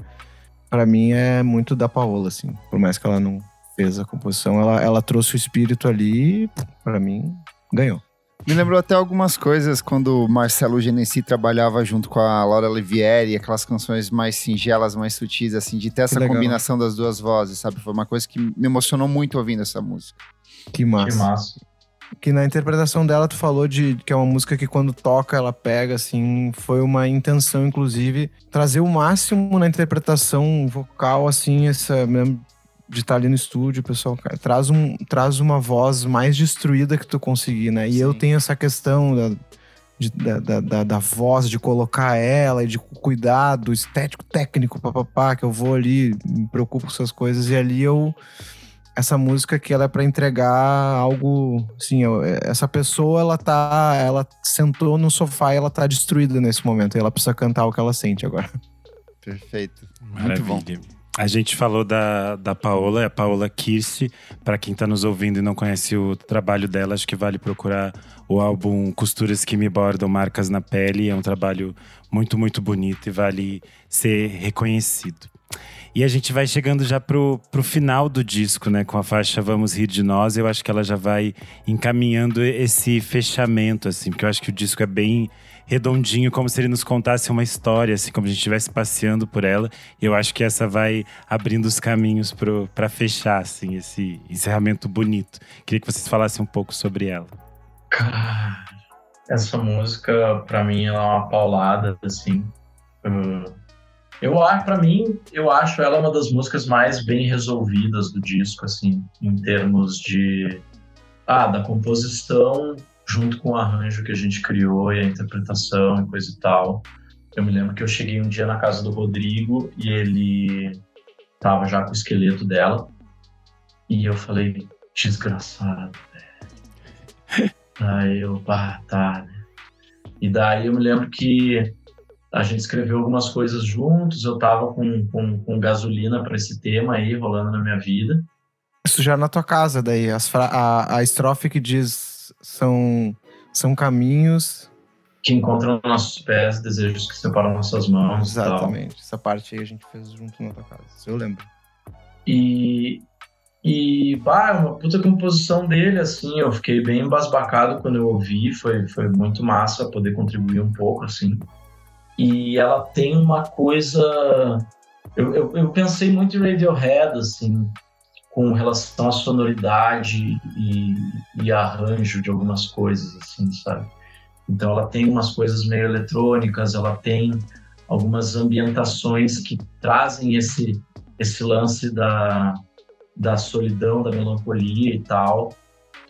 para mim, é muito da Paola, assim. Por mais que ela não fez a composição, ela, ela trouxe o espírito ali e, para mim, ganhou. Me lembrou até algumas coisas quando o Marcelo Genesi trabalhava junto com a Laura Olivieri, aquelas canções mais singelas, mais sutis, assim, de ter essa combinação das duas vozes, sabe? Foi uma coisa que me emocionou muito ouvindo essa música. Que massa. Que massa que na interpretação dela tu falou de que é uma música que quando toca ela pega assim, foi uma intenção inclusive trazer o máximo na interpretação vocal assim, essa mesmo de estar ali no estúdio, pessoal, cara, traz um traz uma voz mais destruída que tu conseguir, né? E Sim. eu tenho essa questão da, de, da, da, da, voz, de colocar ela e de cuidado estético, técnico, papapá, que eu vou ali, me preocupo com essas coisas, e ali eu essa música que ela é para entregar algo, assim, essa pessoa ela tá, ela sentou no sofá e ela tá destruída nesse momento, e ela precisa cantar o que ela sente agora. Perfeito. Maravilha. Muito bom. A gente falou da, da Paola, é a Paola Kirsi. Para quem está nos ouvindo e não conhece o trabalho dela, acho que vale procurar o álbum Costuras que me bordam, Marcas na Pele. É um trabalho muito, muito bonito e vale ser reconhecido. E a gente vai chegando já pro, pro final do disco, né? Com a faixa Vamos Rir de Nós. Eu acho que ela já vai encaminhando esse fechamento, assim, porque eu acho que o disco é bem redondinho, como se ele nos contasse uma história, assim, como a gente estivesse passeando por ela. E eu acho que essa vai abrindo os caminhos para fechar, assim, esse encerramento bonito. Queria que vocês falassem um pouco sobre ela. Essa música, para mim, ela é uma paulada, assim. Uh, eu acho, para mim, eu acho ela uma das músicas mais bem resolvidas do disco, assim, em termos de ah, da composição junto com o arranjo que a gente criou e a interpretação e coisa e tal. Eu me lembro que eu cheguei um dia na casa do Rodrigo e ele tava já com o esqueleto dela e eu falei desgraçado, velho. Aí eu, ah, tá, né? E daí eu me lembro que a gente escreveu algumas coisas juntos, eu tava com, com, com gasolina para esse tema aí rolando na minha vida. Isso já na tua casa, daí. As a, a estrofe que diz são, são caminhos. Que encontram nossos pés, desejos que separam nossas mãos. Exatamente. Essa parte aí a gente fez junto na tua casa. Eu lembro. E, E, pá, uma puta composição dele, assim, eu fiquei bem embasbacado quando eu ouvi, foi, foi muito massa poder contribuir um pouco, assim. E ela tem uma coisa... Eu, eu, eu pensei muito em Radiohead, assim, com relação à sonoridade e, e arranjo de algumas coisas, assim, sabe? Então ela tem umas coisas meio eletrônicas, ela tem algumas ambientações que trazem esse esse lance da, da solidão, da melancolia e tal.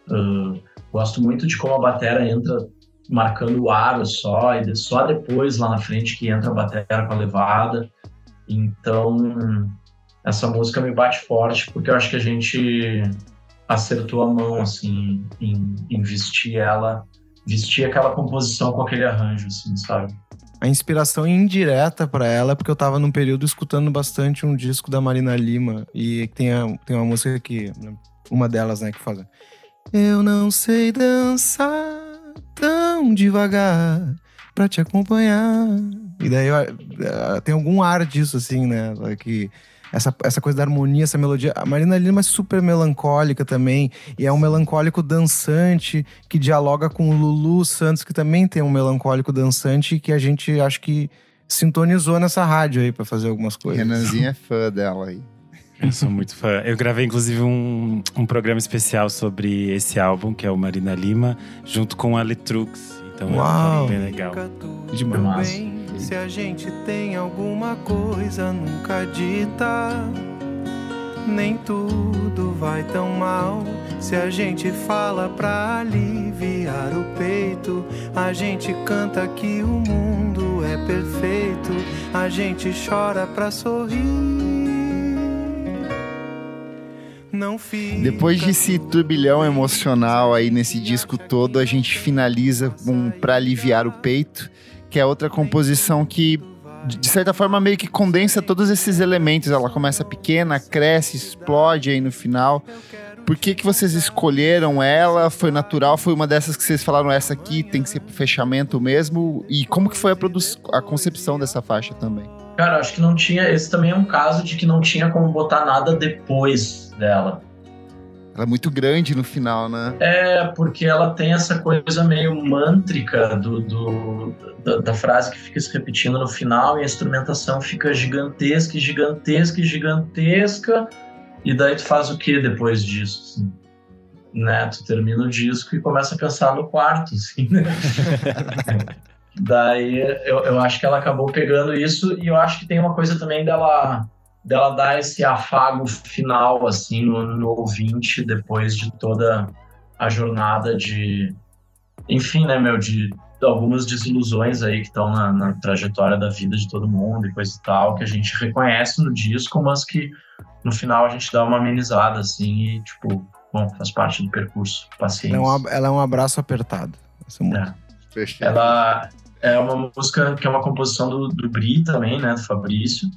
Uh, gosto muito de como a batera entra marcando o aro só, e só depois lá na frente que entra a batera com a levada. Então, essa música me bate forte porque eu acho que a gente acertou a mão, assim, em, em vestir ela, vestir aquela composição com aquele arranjo, assim, sabe? a inspiração indireta para ela, porque eu tava num período escutando bastante um disco da Marina Lima e tem, a, tem uma música que, uma delas, né, que fala Eu não sei dançar tão devagar para te acompanhar. E daí tem algum ar disso, assim, né, que essa, essa coisa da harmonia, essa melodia. A Marina Lima é super melancólica também, e é um melancólico dançante que dialoga com o Lulu Santos, que também tem um melancólico dançante que a gente acho que sintonizou nessa rádio aí para fazer algumas coisas. Renanzinha é fã dela aí. Eu sou muito fã. Eu gravei, inclusive, um, um programa especial sobre esse álbum, que é o Marina Lima, junto com a Letrux. Então Uau. é bem legal. Demais. Se a gente tem alguma coisa nunca dita, nem tudo vai tão mal. Se a gente fala pra aliviar o peito, a gente canta que o mundo é perfeito, a gente chora pra sorrir. Não fica Depois desse turbilhão emocional aí nesse disco todo, a gente finaliza com Pra Aliviar o Peito, que é outra composição que, de certa forma, meio que condensa todos esses elementos. Ela começa pequena, cresce, explode aí no final. Por que, que vocês escolheram ela? Foi natural? Foi uma dessas que vocês falaram, essa aqui tem que ser pro fechamento mesmo? E como que foi a, a concepção dessa faixa também? Cara, acho que não tinha. Esse também é um caso de que não tinha como botar nada depois dela. Ela é muito grande no final, né? É, porque ela tem essa coisa meio mântrica do, do- da, da frase que fica se repetindo no final e a instrumentação fica gigantesca, e gigantesca, e gigantesca. E daí tu faz o que depois disso? assim? Né? Tu termina o disco e começa a pensar no quarto, assim, né? daí eu, eu acho que ela acabou pegando isso e eu acho que tem uma coisa também dela dela dar esse afago final assim no, no ouvinte depois de toda a jornada de enfim né meu de algumas desilusões aí que estão na, na trajetória da vida de todo mundo e coisa e tal que a gente reconhece no disco mas que no final a gente dá uma amenizada assim e tipo bom faz parte do percurso paciência Ela é, um, é um abraço apertado. Essa música. É. Ela é uma música que é uma composição do, do Bri também, né, do Fabrício.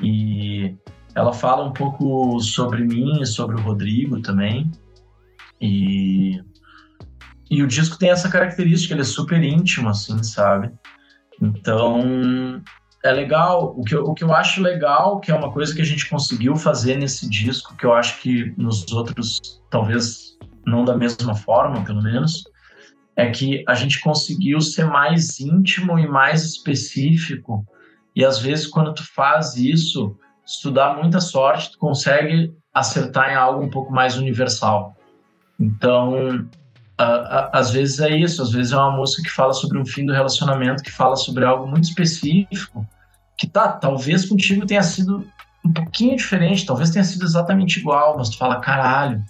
E ela fala um pouco sobre mim e sobre o Rodrigo também. E, e o disco tem essa característica, ele é super íntimo, assim, sabe? Então, é legal. O que, eu, o que eu acho legal, que é uma coisa que a gente conseguiu fazer nesse disco, que eu acho que nos outros, talvez não da mesma forma, pelo menos, é que a gente conseguiu ser mais íntimo e mais específico. E às vezes, quando tu faz isso, se tu dá muita sorte, tu consegue acertar em algo um pouco mais universal. Então, a- a- às vezes é isso. Às vezes é uma música que fala sobre um fim do relacionamento, que fala sobre algo muito específico, que tá, talvez contigo tenha sido um pouquinho diferente, talvez tenha sido exatamente igual, mas tu fala, caralho,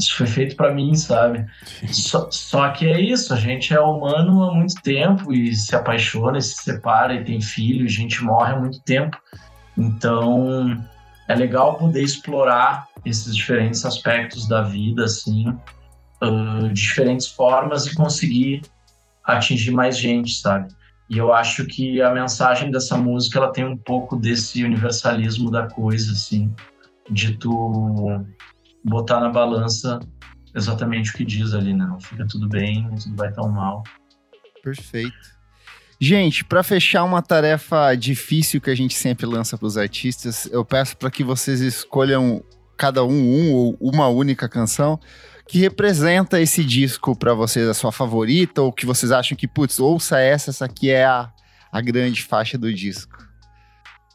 isso foi feito pra mim, sabe? Só, só que é isso, a gente é humano há muito tempo e se apaixona, e se separa e tem filho, e a gente morre há muito tempo. Então é legal poder explorar esses diferentes aspectos da vida, assim, de diferentes formas e conseguir atingir mais gente, sabe? E eu acho que a mensagem dessa música ela tem um pouco desse universalismo da coisa, assim, de tu botar na balança exatamente o que diz ali, né? Não fica tudo bem, tudo vai tão mal. Perfeito. Gente, para fechar uma tarefa difícil que a gente sempre lança para os artistas, eu peço para que vocês escolham cada um um ou uma única canção que representa esse disco para vocês, a sua favorita, ou que vocês acham que, putz, ouça essa, essa aqui é a, a grande faixa do disco?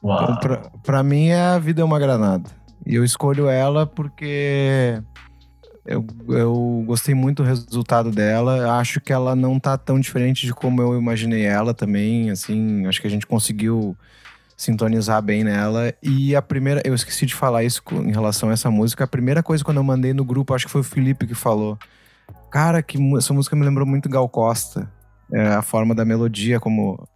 Uau. Então, pra, pra mim, é A Vida é uma Granada. E eu escolho ela porque eu, eu gostei muito do resultado dela. Acho que ela não tá tão diferente de como eu imaginei ela também. Assim, acho que a gente conseguiu sintonizar bem nela. E a primeira, eu esqueci de falar isso em relação a essa música. A primeira coisa quando eu mandei no grupo, acho que foi o Felipe que falou. Cara, que essa música me lembrou muito Gal Costa. É, a forma da melodia, como.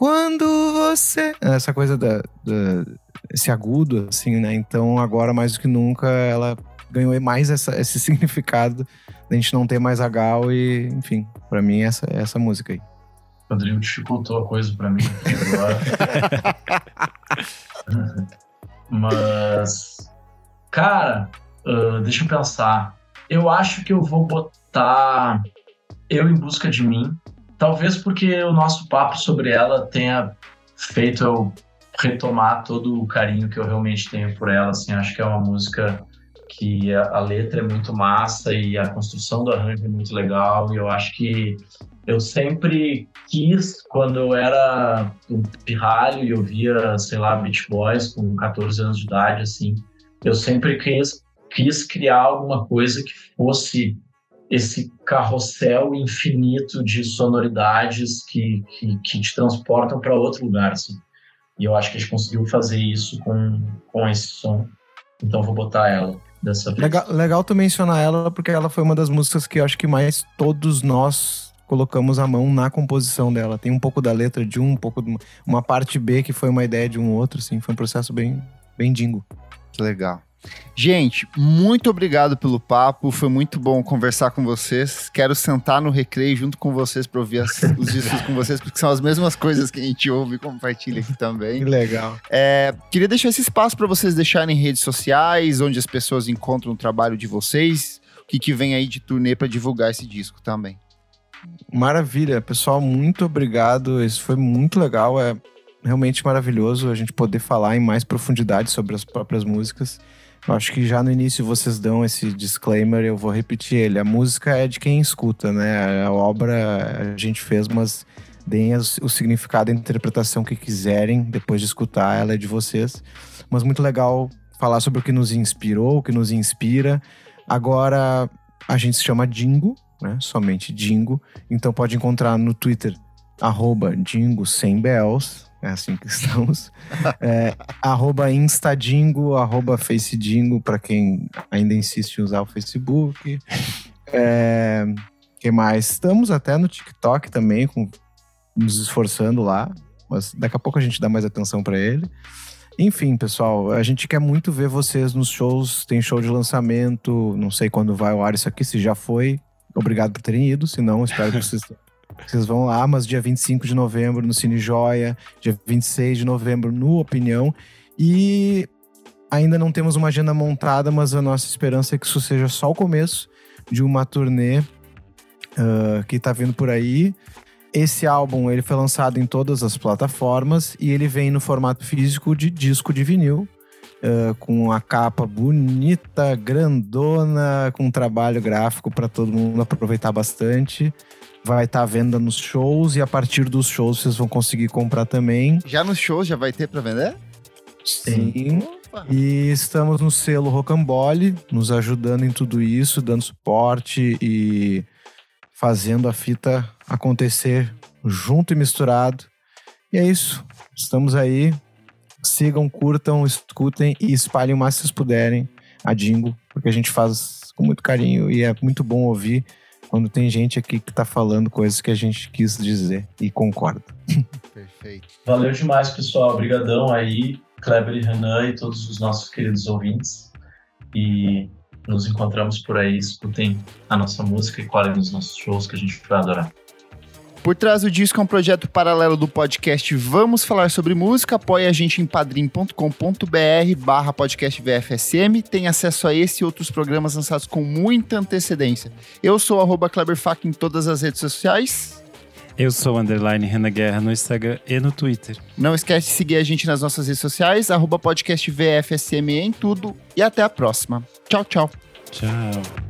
Quando você. Essa coisa da, da, esse agudo, assim, né? Então, agora mais do que nunca, ela ganhou mais essa, esse significado da gente não ter mais a Gal e, enfim, para mim, essa, essa música aí. Rodrigo dificultou a coisa para mim. Mas, cara, uh, deixa eu pensar. Eu acho que eu vou botar Eu em Busca de Mim. Talvez porque o nosso papo sobre ela tenha feito eu retomar todo o carinho que eu realmente tenho por ela. Assim, acho que é uma música que a, a letra é muito massa e a construção do arranjo é muito legal. E eu acho que eu sempre quis, quando eu era um pirralho e eu via, sei lá, Beach Boys com 14 anos de idade, assim, eu sempre quis, quis criar alguma coisa que fosse esse carrossel infinito de sonoridades que, que, que te transportam para outro lugar, assim. E eu acho que a gente conseguiu fazer isso com, com esse som. Então vou botar ela dessa vez. Legal, legal tu mencionar ela, porque ela foi uma das músicas que eu acho que mais todos nós colocamos a mão na composição dela. Tem um pouco da letra de um, um pouco de uma parte B que foi uma ideia de um outro, assim. Foi um processo bem, bem dingo. Que legal. Gente, muito obrigado pelo papo. Foi muito bom conversar com vocês. Quero sentar no recreio junto com vocês para ouvir as, os discos com vocês, porque são as mesmas coisas que a gente ouve e compartilha aqui também. Que legal. É, queria deixar esse espaço para vocês deixarem redes sociais, onde as pessoas encontram o trabalho de vocês, o que, que vem aí de turnê para divulgar esse disco também. Maravilha, pessoal, muito obrigado. Isso foi muito legal. É realmente maravilhoso a gente poder falar em mais profundidade sobre as próprias músicas. Acho que já no início vocês dão esse disclaimer, eu vou repetir ele. A música é de quem escuta, né? A obra a gente fez, mas deem o significado e a interpretação que quiserem depois de escutar, ela é de vocês. Mas muito legal falar sobre o que nos inspirou, o que nos inspira. Agora a gente se chama Dingo, né? Somente Dingo. Então pode encontrar no Twitter, arroba Dingo sem Bells. É assim que estamos. é, arroba Instadingo, arroba Facedingo, para quem ainda insiste em usar o Facebook. É, que mais? Estamos até no TikTok também, com, nos esforçando lá. Mas daqui a pouco a gente dá mais atenção para ele. Enfim, pessoal, a gente quer muito ver vocês nos shows. Tem show de lançamento, não sei quando vai ao ar isso aqui, se já foi. Obrigado por terem ido, se não, espero que vocês, vocês vão lá, mas dia 25 de novembro no Cine Joia, dia 26 de novembro no Opinião. E ainda não temos uma agenda montada, mas a nossa esperança é que isso seja só o começo de uma turnê uh, que está vindo por aí. Esse álbum ele foi lançado em todas as plataformas e ele vem no formato físico de disco de vinil uh, com a capa bonita, grandona, com um trabalho gráfico para todo mundo aproveitar bastante. Vai estar tá à venda nos shows e a partir dos shows vocês vão conseguir comprar também. Já nos shows já vai ter para vender? Sim. E estamos no selo Rocambole, nos ajudando em tudo isso, dando suporte e fazendo a fita acontecer junto e misturado. E é isso. Estamos aí sigam, curtam, escutem e espalhem o mais que vocês puderem a Dingo, porque a gente faz com muito carinho e é muito bom ouvir quando tem gente aqui que tá falando coisas que a gente quis dizer e concorda. Perfeito. Valeu demais, pessoal. Obrigadão aí, Kleber e Renan e todos os nossos queridos ouvintes. E nos encontramos por aí. Escutem a nossa música e colhem nos nossos shows que a gente vai adorar. Por trás do disco é um projeto paralelo do podcast Vamos Falar Sobre Música. Apoie a gente em padrim.com.br barra podcast VFSM. Tem acesso a esse e outros programas lançados com muita antecedência. Eu sou arroba Kleberfac em todas as redes sociais. Eu sou underline Renan Guerra no Instagram e no Twitter. Não esquece de seguir a gente nas nossas redes sociais, arroba podcast VFSM em tudo. E até a próxima. Tchau, tchau. Tchau.